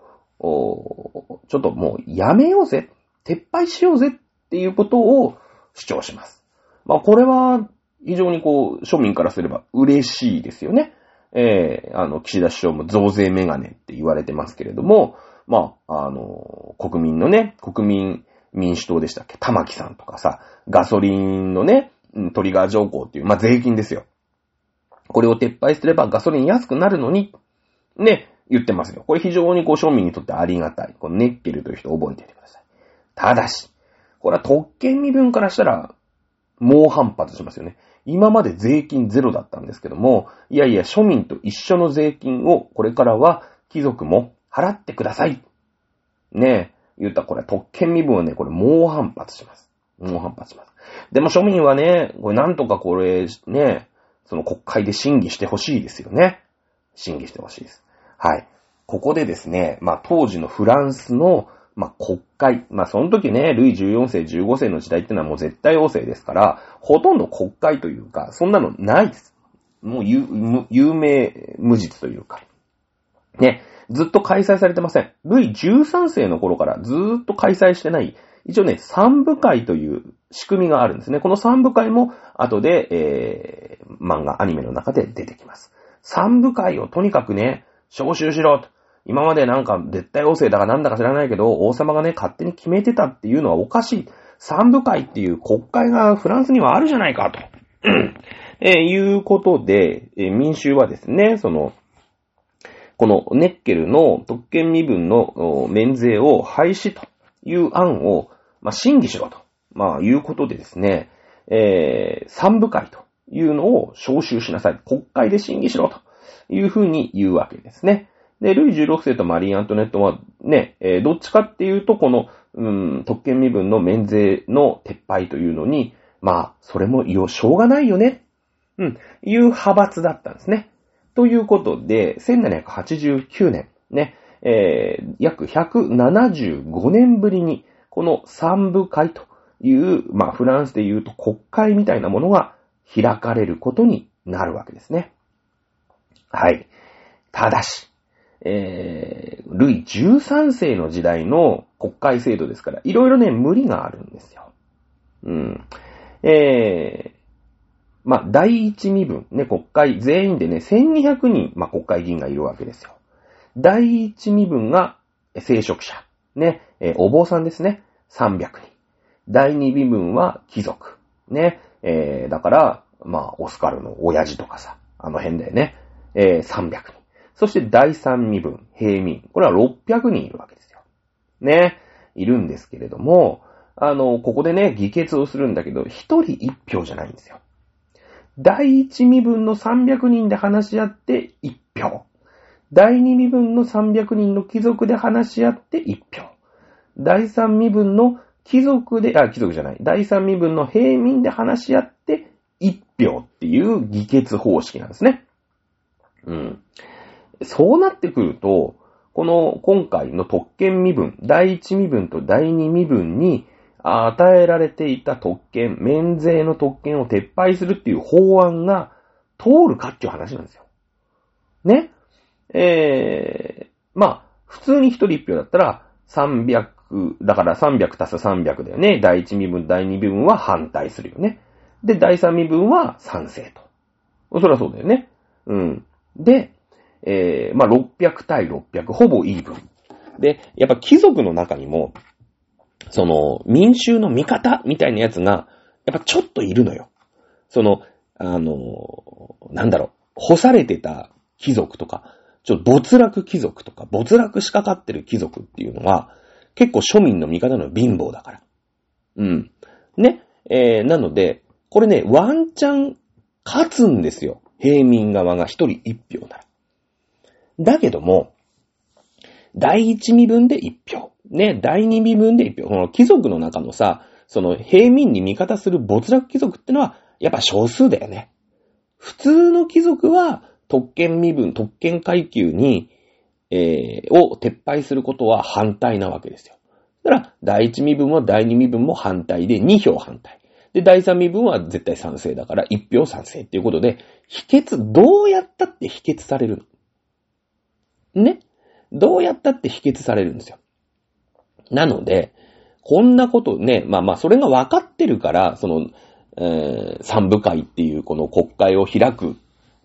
ちょっともうやめようぜ、撤廃しようぜっていうことを主張します。まあこれは非常にこう庶民からすれば嬉しいですよね。えー、あの、岸田首相も増税メガネって言われてますけれども、まあ、あの、国民のね、国民民主党でしたっけ？玉木さんとかさ、ガソリンのね、トリガー条項っていう、まあ、税金ですよ。これを撤廃すればガソリン安くなるのに、ね、言ってますよ。これ非常にこう庶民にとってありがたい。このネッケルという人を覚えていてください。ただし、これは特権身分からしたら、猛反発しますよね。今まで税金ゼロだったんですけども、いやいや、庶民と一緒の税金をこれからは貴族も払ってください。ねえ、言ったらこれ特権身分はね、これ猛反発します。猛反発します。でも庶民はね、これなんとかこれね、その国会で審議してほしいですよね。審議してほしいです。はい。ここでですね、まあ当時のフランスのまあ、国会。まあ、その時ね、ルイ14世、15世の時代ってのはもう絶対王政ですから、ほとんど国会というか、そんなのないです。もう有有名無実というか。ね、ずっと開催されてません。ルイ13世の頃からずっと開催してない、一応ね、三部会という仕組みがあるんですね。この三部会も後で、えー、漫画、アニメの中で出てきます。三部会をとにかくね、招集しろと。今までなんか絶対王政だかなんだか知らないけど、王様がね、勝手に決めてたっていうのはおかしい。三部会っていう国会がフランスにはあるじゃないかと。えー、いうことで、えー、民衆はですね、その、このネッケルの特権身分の免税を廃止という案を、まあ、審議しろと、まあ、いうことでですね、えー、三部会というのを招集しなさい。国会で審議しろというふうに言うわけですね。で、ルイ16世とマリー・アントネットはね、えー、どっちかっていうと、この、うん、特権身分の免税の撤廃というのに、まあ、それもよ、しょうがないよね。うん、いう派閥だったんですね。ということで、1789年、ね、えー、約175年ぶりに、この三部会という、まあ、フランスで言うと国会みたいなものが開かれることになるわけですね。はい。ただし、えー、ルイ13世の時代の国会制度ですから、いろいろね、無理があるんですよ。うん。えー、まあ、第一身分、ね、国会全員でね、1200人、まあ、国会議員がいるわけですよ。第一身分が聖職者、ね、えー、お坊さんですね、300人。第二身分は貴族、ね、えー、だから、まあ、オスカルの親父とかさ、あの辺だよね、えー、300人。そして第三身分、平民。これは600人いるわけですよ。ね。いるんですけれども、あの、ここでね、議決をするんだけど、一人一票じゃないんですよ。第一身分の300人で話し合って一票。第二身分の300人の貴族で話し合って一票。第三身分の貴族で、あ、貴族じゃない。第三身分の平民で話し合って一票っていう議決方式なんですね。うん。そうなってくると、この今回の特権身分、第一身分と第二身分に与えられていた特権、免税の特権を撤廃するっていう法案が通るかっていう話なんですよ。ね？えー、まあ、普通に一人一票だったら300、だから300足す300だよね。第一身分、第二身分は反対するよね。で、第三身分は賛成と。そりゃそうだよね。うん。で、えー、まあ、600対600、ほぼイーブン。で、やっぱ貴族の中にも、その、民衆の味方みたいなやつが、やっぱちょっといるのよ。その、あの、なんだろう、干されてた貴族とか、ちょっと没落貴族とか、没落しかかってる貴族っていうのは、結構庶民の味方の貧乏だから。うん。ね。えー、なので、これね、ワンチャン勝つんですよ。平民側が一人一票なら。だけども、第一身分で一票。ね、第二身分で一票。この貴族の中のさ、その平民に味方する没落貴族ってのは、やっぱ少数だよね。普通の貴族は、特権身分、特権階級に、えー、を撤廃することは反対なわけですよ。だから、第一身分は第二身分も反対で2票反対。で、第三身分は絶対賛成だから1票賛成っていうことで、否決、どうやったって否決されるの。ね。どうやったって否決されるんですよ。なので、こんなことね、まあまあ、それが分かってるから、その、えー、三部会っていうこの国会を開く、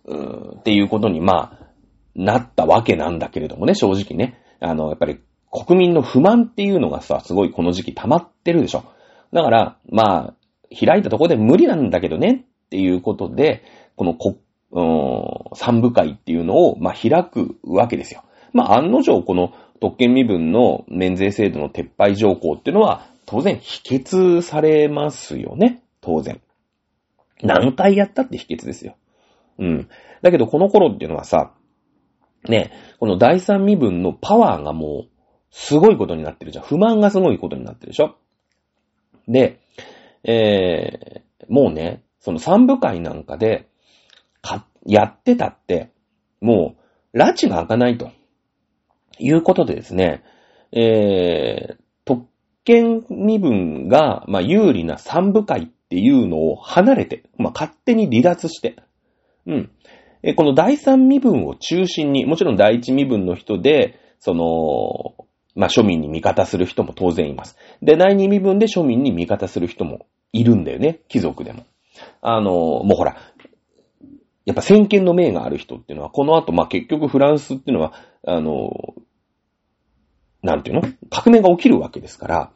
うんっていうことに、まあ、なったわけなんだけれどもね、正直ね。あの、やっぱり国民の不満っていうのがさ、すごいこの時期溜まってるでしょ。だから、まあ、開いたとこで無理なんだけどねっていうことで、この国三部会っていうのを、まあ、開くわけですよ。まあ、案の定、この特権身分の免税制度の撤廃条項っていうのは、当然否決されますよね。当然。何回やったって否決ですよ。うん。だけど、この頃っていうのはさ、ね、この第三身分のパワーがもう、すごいことになってるじゃん。不満がすごいことになってるでしょで、えー、もうね、その三部会なんかで、か、やってたって、もう、拉致が開かないと。いうことでですね、えー、特権身分が、まあ、有利な三部会っていうのを離れて、まあ、勝手に離脱して、うん。えこの第三身分を中心に、もちろん第一身分の人で、その、まあ、庶民に味方する人も当然います。で、第二身分で庶民に味方する人もいるんだよね。貴族でも。あの、もうほら、やっぱ先見の明がある人っていうのは、この後、まあ、結局フランスっていうのは、あの、なんていうの？革命が起きるわけですから、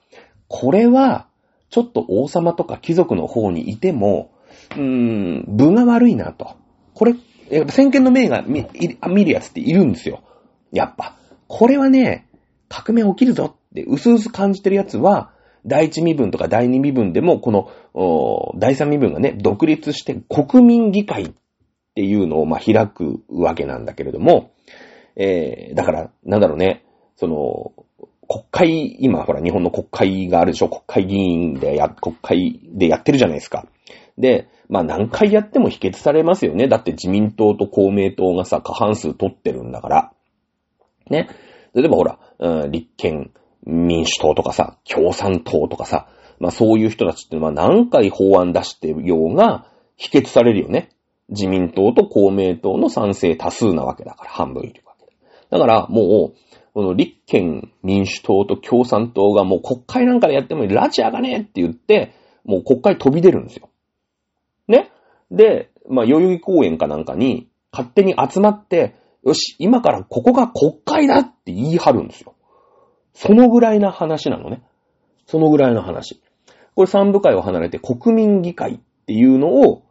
これは、ちょっと王様とか貴族の方にいても、うーん、分が悪いなと。これ、やっぱ先見の明が見見るやつっているんですよ。やっぱ。これはね、革命起きるぞって薄々感じてるやつは、第一身分とか第二身分でも、この、第三身分がね、独立して国民議会っっていうのを、ま開くわけなんだけれども、えー、だから、なんだろうね、その、国会、今ほら日本の国会があるでしょ？国会議員でや、国会でやってるじゃないですか。で、まあ何回やっても否決されますよね。だって自民党と公明党がさ、過半数取ってるんだから。ね。例えばほら、うん、立憲民主党とかさ、共産党とかさ、まあそういう人たちってまあ何回法案出してようが否決されるよね。自民党と公明党の賛成多数なわけだから、半分いるわけだ。だからもう、この立憲民主党と共産党がもう国会なんかでやってもラジアがねえって言って、もう国会飛び出るんですよ。ね？で、まあ、代々木公園かなんかに勝手に集まって、よし、今からここが国会だって言い張るんですよ。そのぐらいな話なのね。そのぐらいの話。これ三部会を離れて国民議会っていうのを、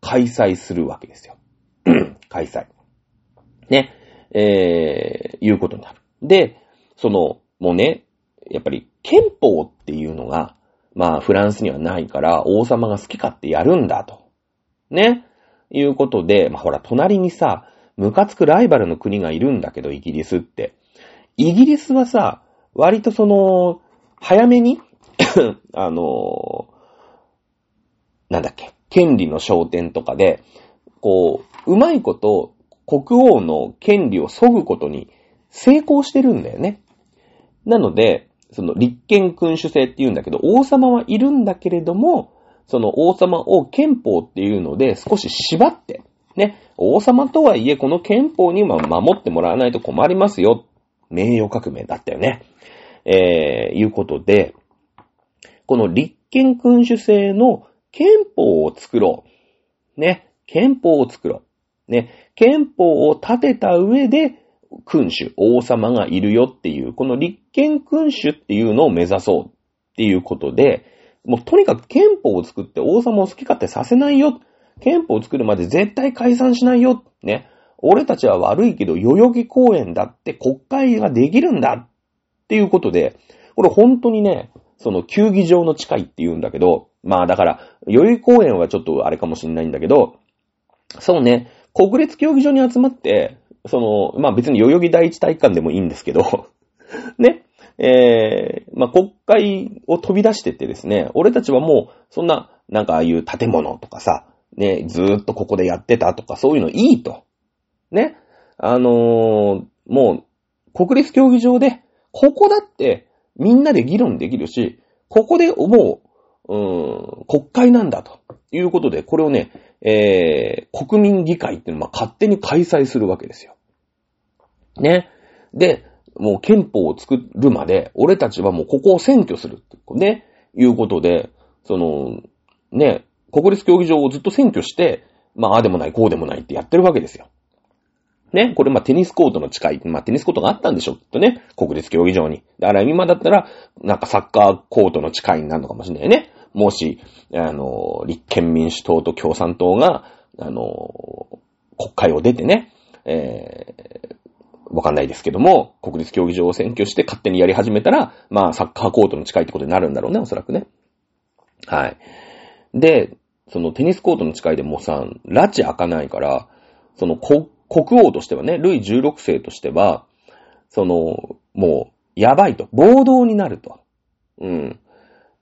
開催するわけですよ。開催。ね。えー、いうことになる。で、その、もうね、やっぱり憲法っていうのが、まあ、フランスにはないから、王様が好き勝手やるんだと。ね。いうことで、まあ、ほら、隣にさ、ムカつくライバルの国がいるんだけど、イギリスって。イギリスはさ、割とその、早めに あのなんだっけ、権利の焦点とかで、こう、うまいこと国王の権利を削ぐことに成功してるんだよね。なので、その立憲君主制って言うんだけど、王様はいるんだけれども、その王様を憲法っていうので少し縛って、ね、王様とはいえこの憲法には守ってもらわないと困りますよ。名誉革命だったよね。えー、いうことで、この立憲君主制の憲法を作ろう。ね、憲法を作ろう。ね、憲法を立てた上で、君主、王様がいるよっていう、この立憲君主っていうのを目指そうっていうことで、もうとにかく憲法を作って王様を好き勝手させないよ。憲法を作るまで絶対解散しないよ。ね。俺たちは悪いけど、代々木公園だって国会ができるんだっていうことで、これ本当にね、その球技場の近いって言うんだけど、まあだから、代々木公園はちょっとあれかもしんないんだけど、そうね、国立競技場に集まって、その、まあ別に代々木第一体育館でもいいんですけど ね、えー、まあ国会を飛び出してってですね、俺たちはもう、そんな、なんかああいう建物とかさ、ね、ずーっとここでやってたとか、そういうのいいと。ね。あのー、もう、国立競技場で、ここだって、みんなで議論できるし、ここでもう、うん、国会なんだということで、これをね、えー、国民議会っていうのは勝手に開催するわけですよ。ね。で、もう憲法を作るまで、俺たちはもうここを占拠するってね、いうことで、その、ね、国立競技場をずっと占拠して、まあ、ああでもない、こうでもないってやってるわけですよ。ね、これまあテニスコートの近い、まあテニスコートがあったんでしょ、きっとね。国立競技場に。だから今だったら、なんかサッカーコートの近いになるのかもしれないね。もし、あの、立憲民主党と共産党が、あの、国会を出てね、えー、わかんないですけども、国立競技場を占拠して勝手にやり始めたら、まあ、サッカーコートに近いってことになるんだろうね、おそらくね。はい。で、そのテニスコートの近いでもさ、拉致開かないから、その国王としてはね、ルイ16世としては、その、もう、やばいと。暴動になると。うん。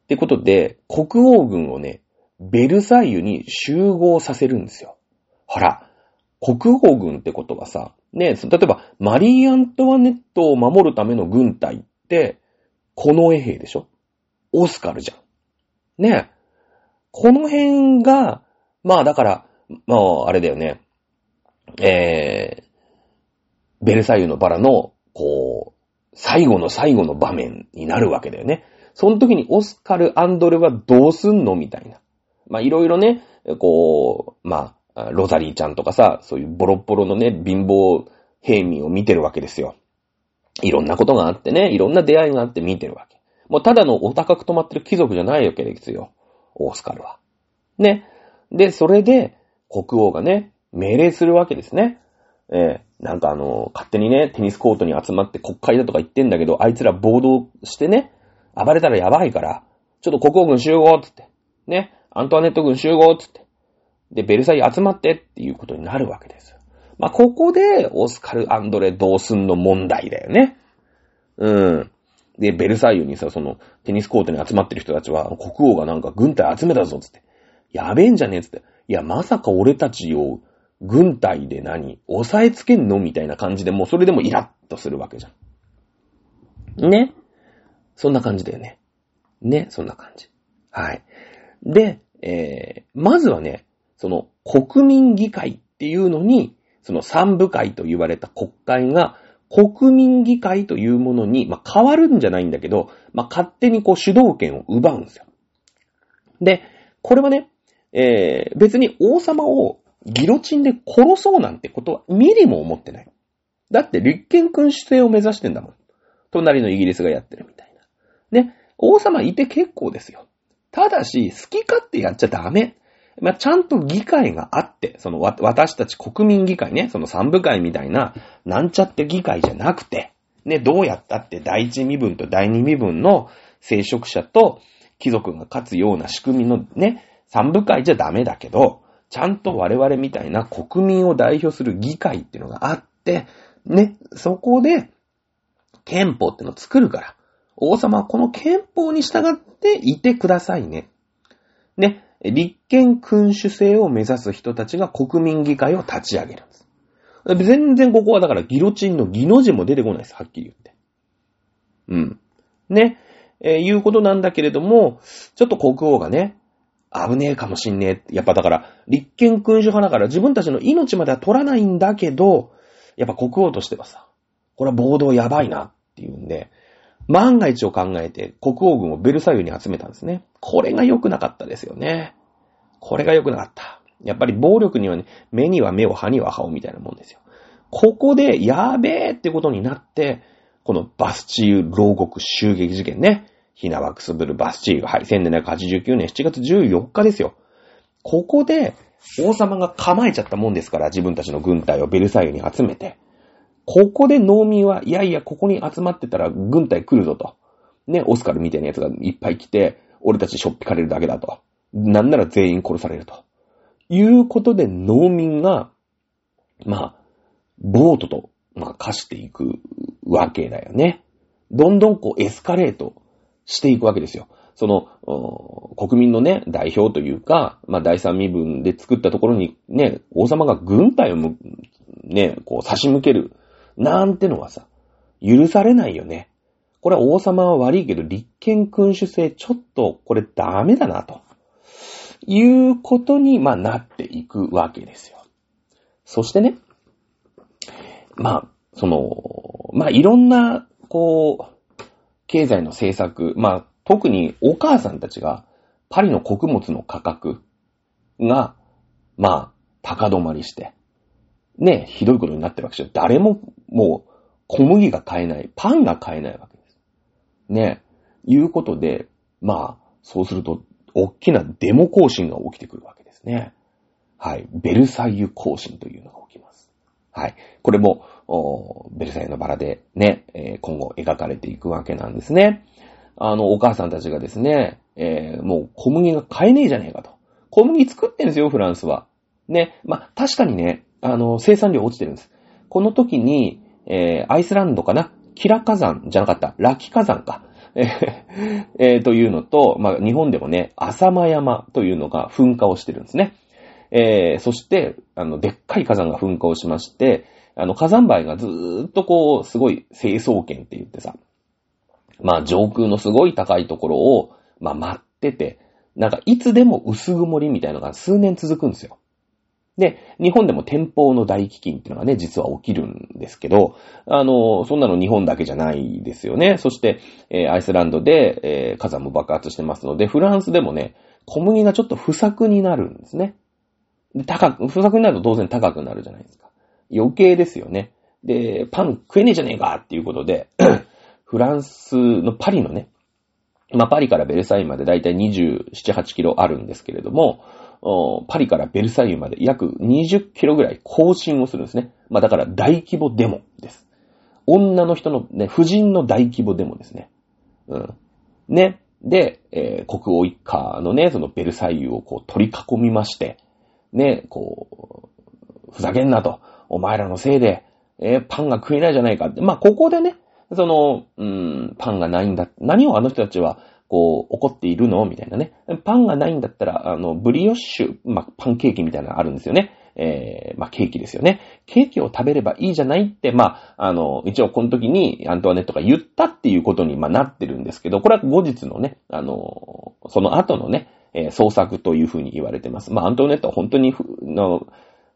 ってことで、国王軍をね、ベルサイユに集合させるんですよ。ほら、国王軍ってことはさ、ね、例えば、マリー・アントワネットを守るための軍隊って、この絵兵でしょ？オスカルじゃん。ね。この辺が、まあだから、まああれだよね。えー、ベルサイユのバラの、こう、最後の最後の場面になるわけだよね。その時にオスカル・アンドレはどうすんのみたいな。まあ、いろいろね、こう、まあ、ロザリーちゃんとかさ、そういうボロッボロのね、貧乏平民を見てるわけですよ。いろんなことがあってね、いろんな出会いがあって見てるわけ。もうただのお高く泊まってる貴族じゃないわけですよ。オスカルは。ね。で、それで、国王がね、命令するわけですね。えー、なんかあの、勝手にね、テニスコートに集まって国会だとか言ってんだけど、あいつら暴動してね、暴れたらやばいから、ちょっと国王軍集合つって、ね、アントワネット軍集合つって、で、ベルサイユ集まってっていうことになるわけです。まあ、ここで、オスカル・アンドレ・ドースンの問題だよね。うん。で、ベルサイユにさ、その、テニスコートに集まってる人たちは、国王がなんか軍隊集めたぞ、つって。やべえんじゃねえ、つって。いや、まさか俺たちを、軍隊で何押さえつけんのみたいな感じで、もうそれでもイラッとするわけじゃん。ねそんな感じだよね。ね、そんな感じ。はい。で、えー、まずはね、その国民議会っていうのに、その三部会と言われた国会が国民議会というものに、まあ、変わるんじゃないんだけど、まあ、勝手にこう主導権を奪うんですよ。で、これはね、えー、別に王様をギロチンで殺そうなんてことはミリも思ってない。だって立憲君主制を目指してんだもん。隣のイギリスがやってるみたいな。ね、王様いて結構ですよ。ただし、好き勝手やっちゃダメ。まあ、ちゃんと議会があって、そのわ私たち国民議会ね、その三部会みたいな、なんちゃって議会じゃなくて、ね、どうやったって第一身分と第二身分の聖職者と貴族が勝つような仕組みのね、三部会じゃダメだけど、ちゃんと我々みたいな国民を代表する議会っていうのがあって、ね、そこで憲法ってのを作るから、王様はこの憲法に従っていてくださいね。ね、立憲君主制を目指す人たちが国民議会を立ち上げるんです。全然ここはだからギロチンのギの字も出てこないです。はっきり言って。うん。ね。えー、いうことなんだけれども、ちょっと国王がね、危ねえかもしんねえ。やっぱだから、立憲君主派だから自分たちの命までは取らないんだけど、やっぱ国王としてはさ、これは暴動やばいなっていうんで、万が一を考えて国王軍をベルサイユに集めたんですね。これが良くなかったですよね。これが良くなかった。やっぱり暴力にはね、目には目を、歯には歯をみたいなもんですよ。ここで、やべえってことになって、このバスチーユ牢獄襲撃事件ね。ヒナワクスブルバスチーユが、はい、1789年7月14日ですよ。ここで、王様が構えちゃったもんですから、自分たちの軍隊をベルサイユに集めて、ここで農民は、いやいや、ここに集まってたら軍隊来るぞと。ね、オスカルみたいなやつがいっぱい来て、俺たちしょっぴかれるだけだと。なんなら全員殺されると。いうことで農民が、まあ、ボートと、まあ、貸していくわけだよね。どんどんこうエスカレートしていくわけですよ。その、国民のね、代表というか、まあ、第三身分で作ったところにね、王様が軍隊をね、こう差し向けるなんてのはさ、許されないよね。これは王様は悪いけど、立憲君主制ちょっとこれダメだな、ということに、まあ、なっていくわけですよ。そしてね、まあ、その、まあ、いろんな、こう、経済の政策、まあ、特にお母さんたちが、パリの穀物の価格が、まあ、高止まりして、ね、ひどいことになってるわけですよ。誰も、もう、小麦が買えない、パンが買えないわけです。ね、いうことで、まあ、そうすると、大きなデモ行進が起きてくるわけですね。はい。ベルサイユ行進というのが起きます。はい。これも、ベルサイユのバラでね、えー、今後描かれていくわけなんですね。あの、お母さんたちがですね、えー、もう小麦が買えねえじゃねえかと。小麦作ってんですよ、フランスは。ね。まあ、確かにね、あの、生産量落ちてるんです。この時に、えー、アイスランドかな？キラ火山じゃなかった？ラキ火山か？えー、というのと、まあ、日本でもね、浅間山というのが噴火をしてるんですね。えー、そして、あの、でっかい火山が噴火をしまして、あの、火山灰がずーっとこう、すごい清掃圏って言ってさ、まあ、上空のすごい高いところを、まあ、待ってて、なんか、いつでも薄曇りみたいなのが数年続くんですよ。で、日本でも天保の大飢饉っていうのがね、実は起きるんですけど、あの、そんなの日本だけじゃないですよね。そして、えー、アイスランドで、えー、火山も爆発してますので、フランスでもね、小麦がちょっと不作になるんですね。で、高く、不作になると当然高くなるじゃないですか。余計ですよね。で、パン食えねえじゃねえかっていうことで、フランスのパリのね、まあ、パリからベルサイユまでだいたい27、8キロあるんですけれども、パリからベルサイユまで約20キロぐらい更新をするんですね。まあ、だから大規模デモです。女の人のね、婦人の大規模デモですね。うん。ね。で、えー、国王一家のね、そのベルサイユをこう取り囲みまして、ね、こう、ふざけんなと、お前らのせいで、えー、パンが食えないじゃないかって。まあ、ここでね、その、うん、パンがないんだ。何をあの人たちは、こう、怒っているの？みたいなね。パンがないんだったら、あの、ブリオッシュ、まあ、パンケーキみたいなのがあるんですよね。えー、まあ、ケーキですよね。ケーキを食べればいいじゃないって、まあ、あの、一応この時にアントワネットが言ったっていうことに、まあ、なってるんですけど、これは後日のね、あの、その後のね、えー、創作というふうに言われてます。まあ、アントワネットは本当に、の、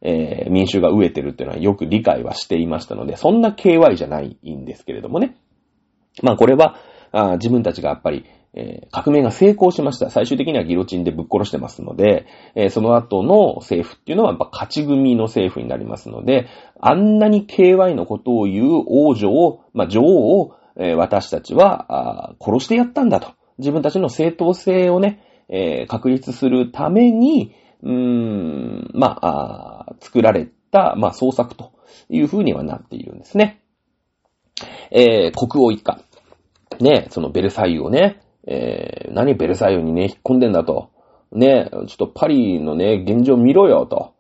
えー、民衆が飢えてるっていうのはよく理解はしていましたので、そんな KY じゃないんですけれどもね。まあこれは、あ自分たちがやっぱり、えー、革命が成功しました。最終的にはギロチンでぶっ殺してますので、えー、その後の政府っていうのはやっぱ勝ち組の政府になりますので、あんなに KY のことを言う王女を、まあ女王を、えー、私たちは殺してやったんだと。自分たちの正当性をね、え確立するために、うーん、まあ、あ作られた、まあ、創作という風にはなっているんですね。え、国王一家。ね、そのベルサイユをね、えー、何ベルサイユにね、引っ込んでんだと。ね、ちょっとパリのね、現状見ろよ、と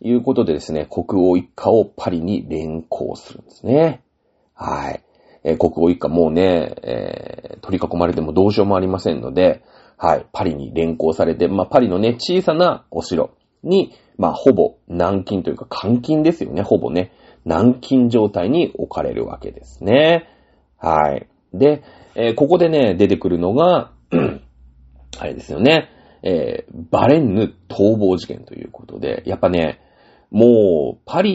いうことでですね、国王一家をパリに連行するんですね。はい。えー、国王一家もうね、えー、取り囲まれてもどうしようもありませんので、はい、パリに連行されて、まあ、パリのね、小さなお城に、まあ、ほぼ軟禁というか監禁ですよね、ほぼね、軟禁状態に置かれるわけですね。はい。で、えー、ここでね、出てくるのが、あれですよね、えー、バレンヌ逃亡事件ということで、やっぱね、もう、パリ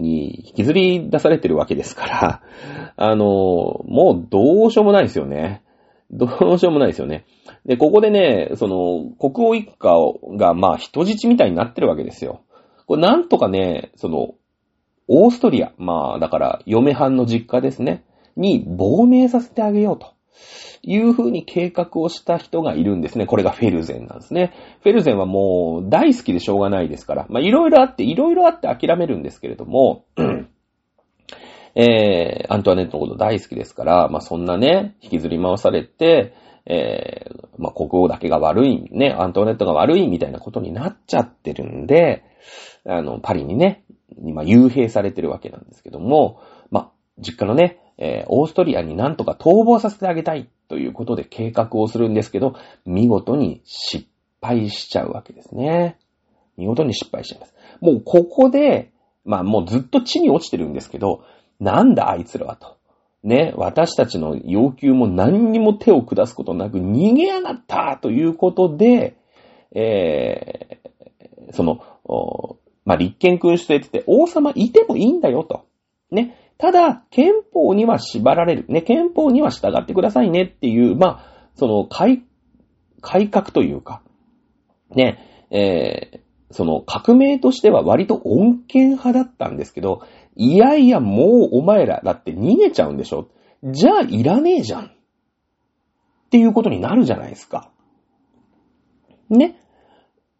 に引きずり出されてるわけですから、あのもうどうしようもないですよね。どうしようもないですよね。で、ここでね、その、国王一家が、まあ、人質みたいになってるわけですよ。これなんとかね、その、オーストリア、まあ、だから、嫁はんの実家ですね、に亡命させてあげようと。いう風に計画をした人がいるんですね。これがフェルゼンなんですね。フェルゼンはもう大好きでしょうがないですから。まいろいろあって、いろいろあって諦めるんですけれども、えー、アントワネットのこと大好きですから、まあそんなね、引きずり回されて、えー、まあ国王だけが悪い、ね、アントワネットが悪いみたいなことになっちゃってるんで、あの、パリにね、今、幽閉されてるわけなんですけども、まあ、実家のね、えー、オーストリアになんとか逃亡させてあげたいということで計画をするんですけど、見事に失敗しちゃうわけですね。見事に失敗しちゃいます。もうここで、まあもうずっと地に落ちてるんですけど、なんだあいつらはと。ね、私たちの要求も何にも手を下すことなく逃げやがったということで、えー、その、まあ、立憲君主制って言って王様いてもいいんだよと。ね。ただ、憲法には縛られる。ね。憲法には従ってくださいねっていう、まあ、その改、改革というか、ね、えー、その革命としては割と穏健派だったんですけど、いやいや、もうお前ら、だって逃げちゃうんでしょじゃあいらねえじゃん。っていうことになるじゃないですか。ね。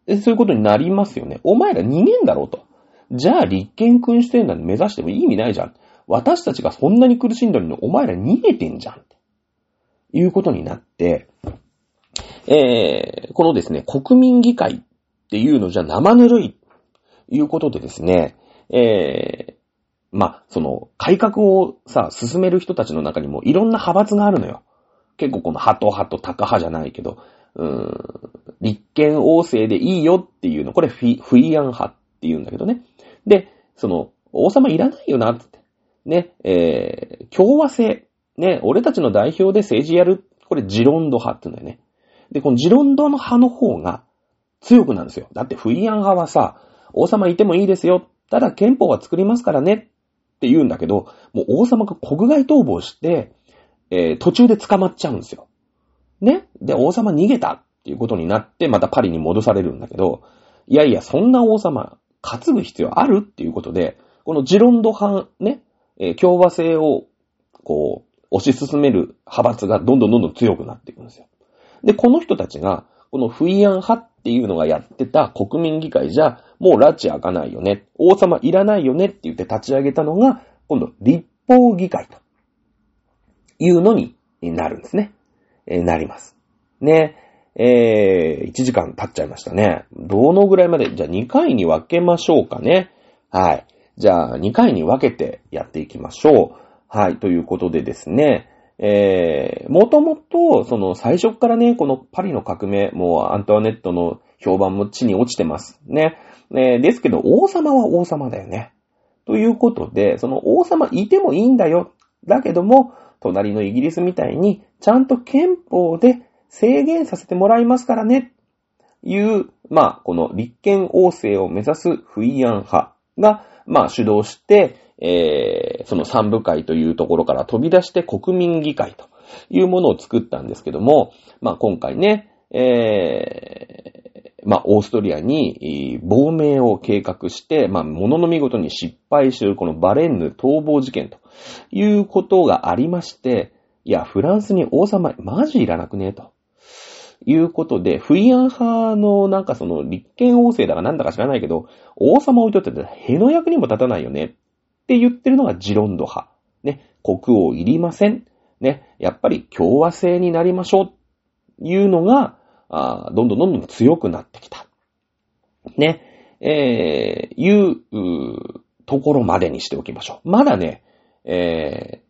そういうことになりますよね。お前ら逃げんだろうと。じゃあ立憲君主制なんて目指しても意味ないじゃん。私たちがそんなに苦しんでるのにお前ら逃げてんじゃん。いうことになって、えー、このですね、国民議会っていうのじゃ生ぬるい、いうことでですね、えー、まあ、その、改革をさ、進める人たちの中にもいろんな派閥があるのよ。結構このハトハトタカ派じゃないけど、うーん、立憲王政でいいよっていうの、これフィ、フィアン派って言うんだけどね。で、その、王様いらないよなって。ね、えー、共和制。ね、俺たちの代表で政治やる。これジロンド派って言うんだよね。で、このジロンドの派の方が強くなるんですよ。だってフイアン派はさ、王様いてもいいですよ。ただ憲法は作りますからねって言うんだけど、もう王様が国外逃亡して、えー、途中で捕まっちゃうんですよ。ね？で、王様逃げたっていうことになって、またパリに戻されるんだけど、いやいや、そんな王様、担ぐ必要ある？っていうことで、このジロンド派、ね、え共和制を、こう、推し進める派閥がどんどんどんどん強くなっていくんですよ。で、この人たちが、このフイアン派っていうのがやってた国民議会じゃ、もう拉致開かないよね。王様いらないよねって言って立ち上げたのが、今度、立法議会というのになるんですね。えーなります。ね。えー、1時間経っちゃいましたね。どのぐらいまでじゃあ2回に分けましょうかね。はい。じゃあ2回に分けてやっていきましょう。はい。ということでですね。えー、もともと、その最初からね、このパリの革命、もうアントワネットの評判も地に落ちてます。ね。えーですけど、王様は王様だよね。ということで、その王様いてもいいんだよ。だけども、隣のイギリスみたいに、ちゃんと憲法で制限させてもらいますからね。いう、まあ、この立憲王政を目指すフイアン派が、まあ、主導して、えー、その三部会というところから飛び出して国民議会というものを作ったんですけども、まあ、今回ね、えー、まあ、オーストリアに、亡命を計画して、まあ、ものの見事に失敗しているこのバレンヌ逃亡事件ということがありまして、いや、フランスに王様、マジいらなくねえと。いうことで、フイアン派のなんかその立憲王政だかなんだか知らないけど、王様を置いとってへの役にも立たないよねって言ってるのがジロンド派。ね、国王いりません。ね、やっぱり共和制になりましょう。いうのが、どんどんどんどん強くなってきた。ね、えー、いう、ところまでにしておきましょう。まだね、え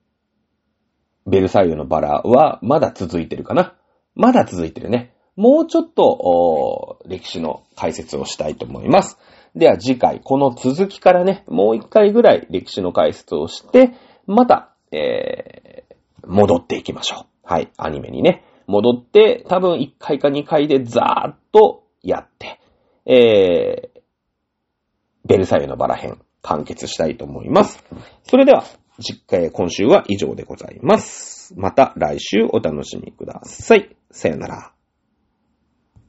ー、ベルサイユのバラはまだ続いてるかな。まだ続いてるね。もうちょっと、歴史の解説をしたいと思います。では次回、この続きからね、もう一回ぐらい歴史の解説をして、また、えー、戻っていきましょう。はい、アニメにね。戻って、多分1回か2回でザーッとやって、えー、ベルサイユのバラ編、完結したいと思います。それでは、実家へ今週は以上でございます。また来週お楽しみください。さよなら。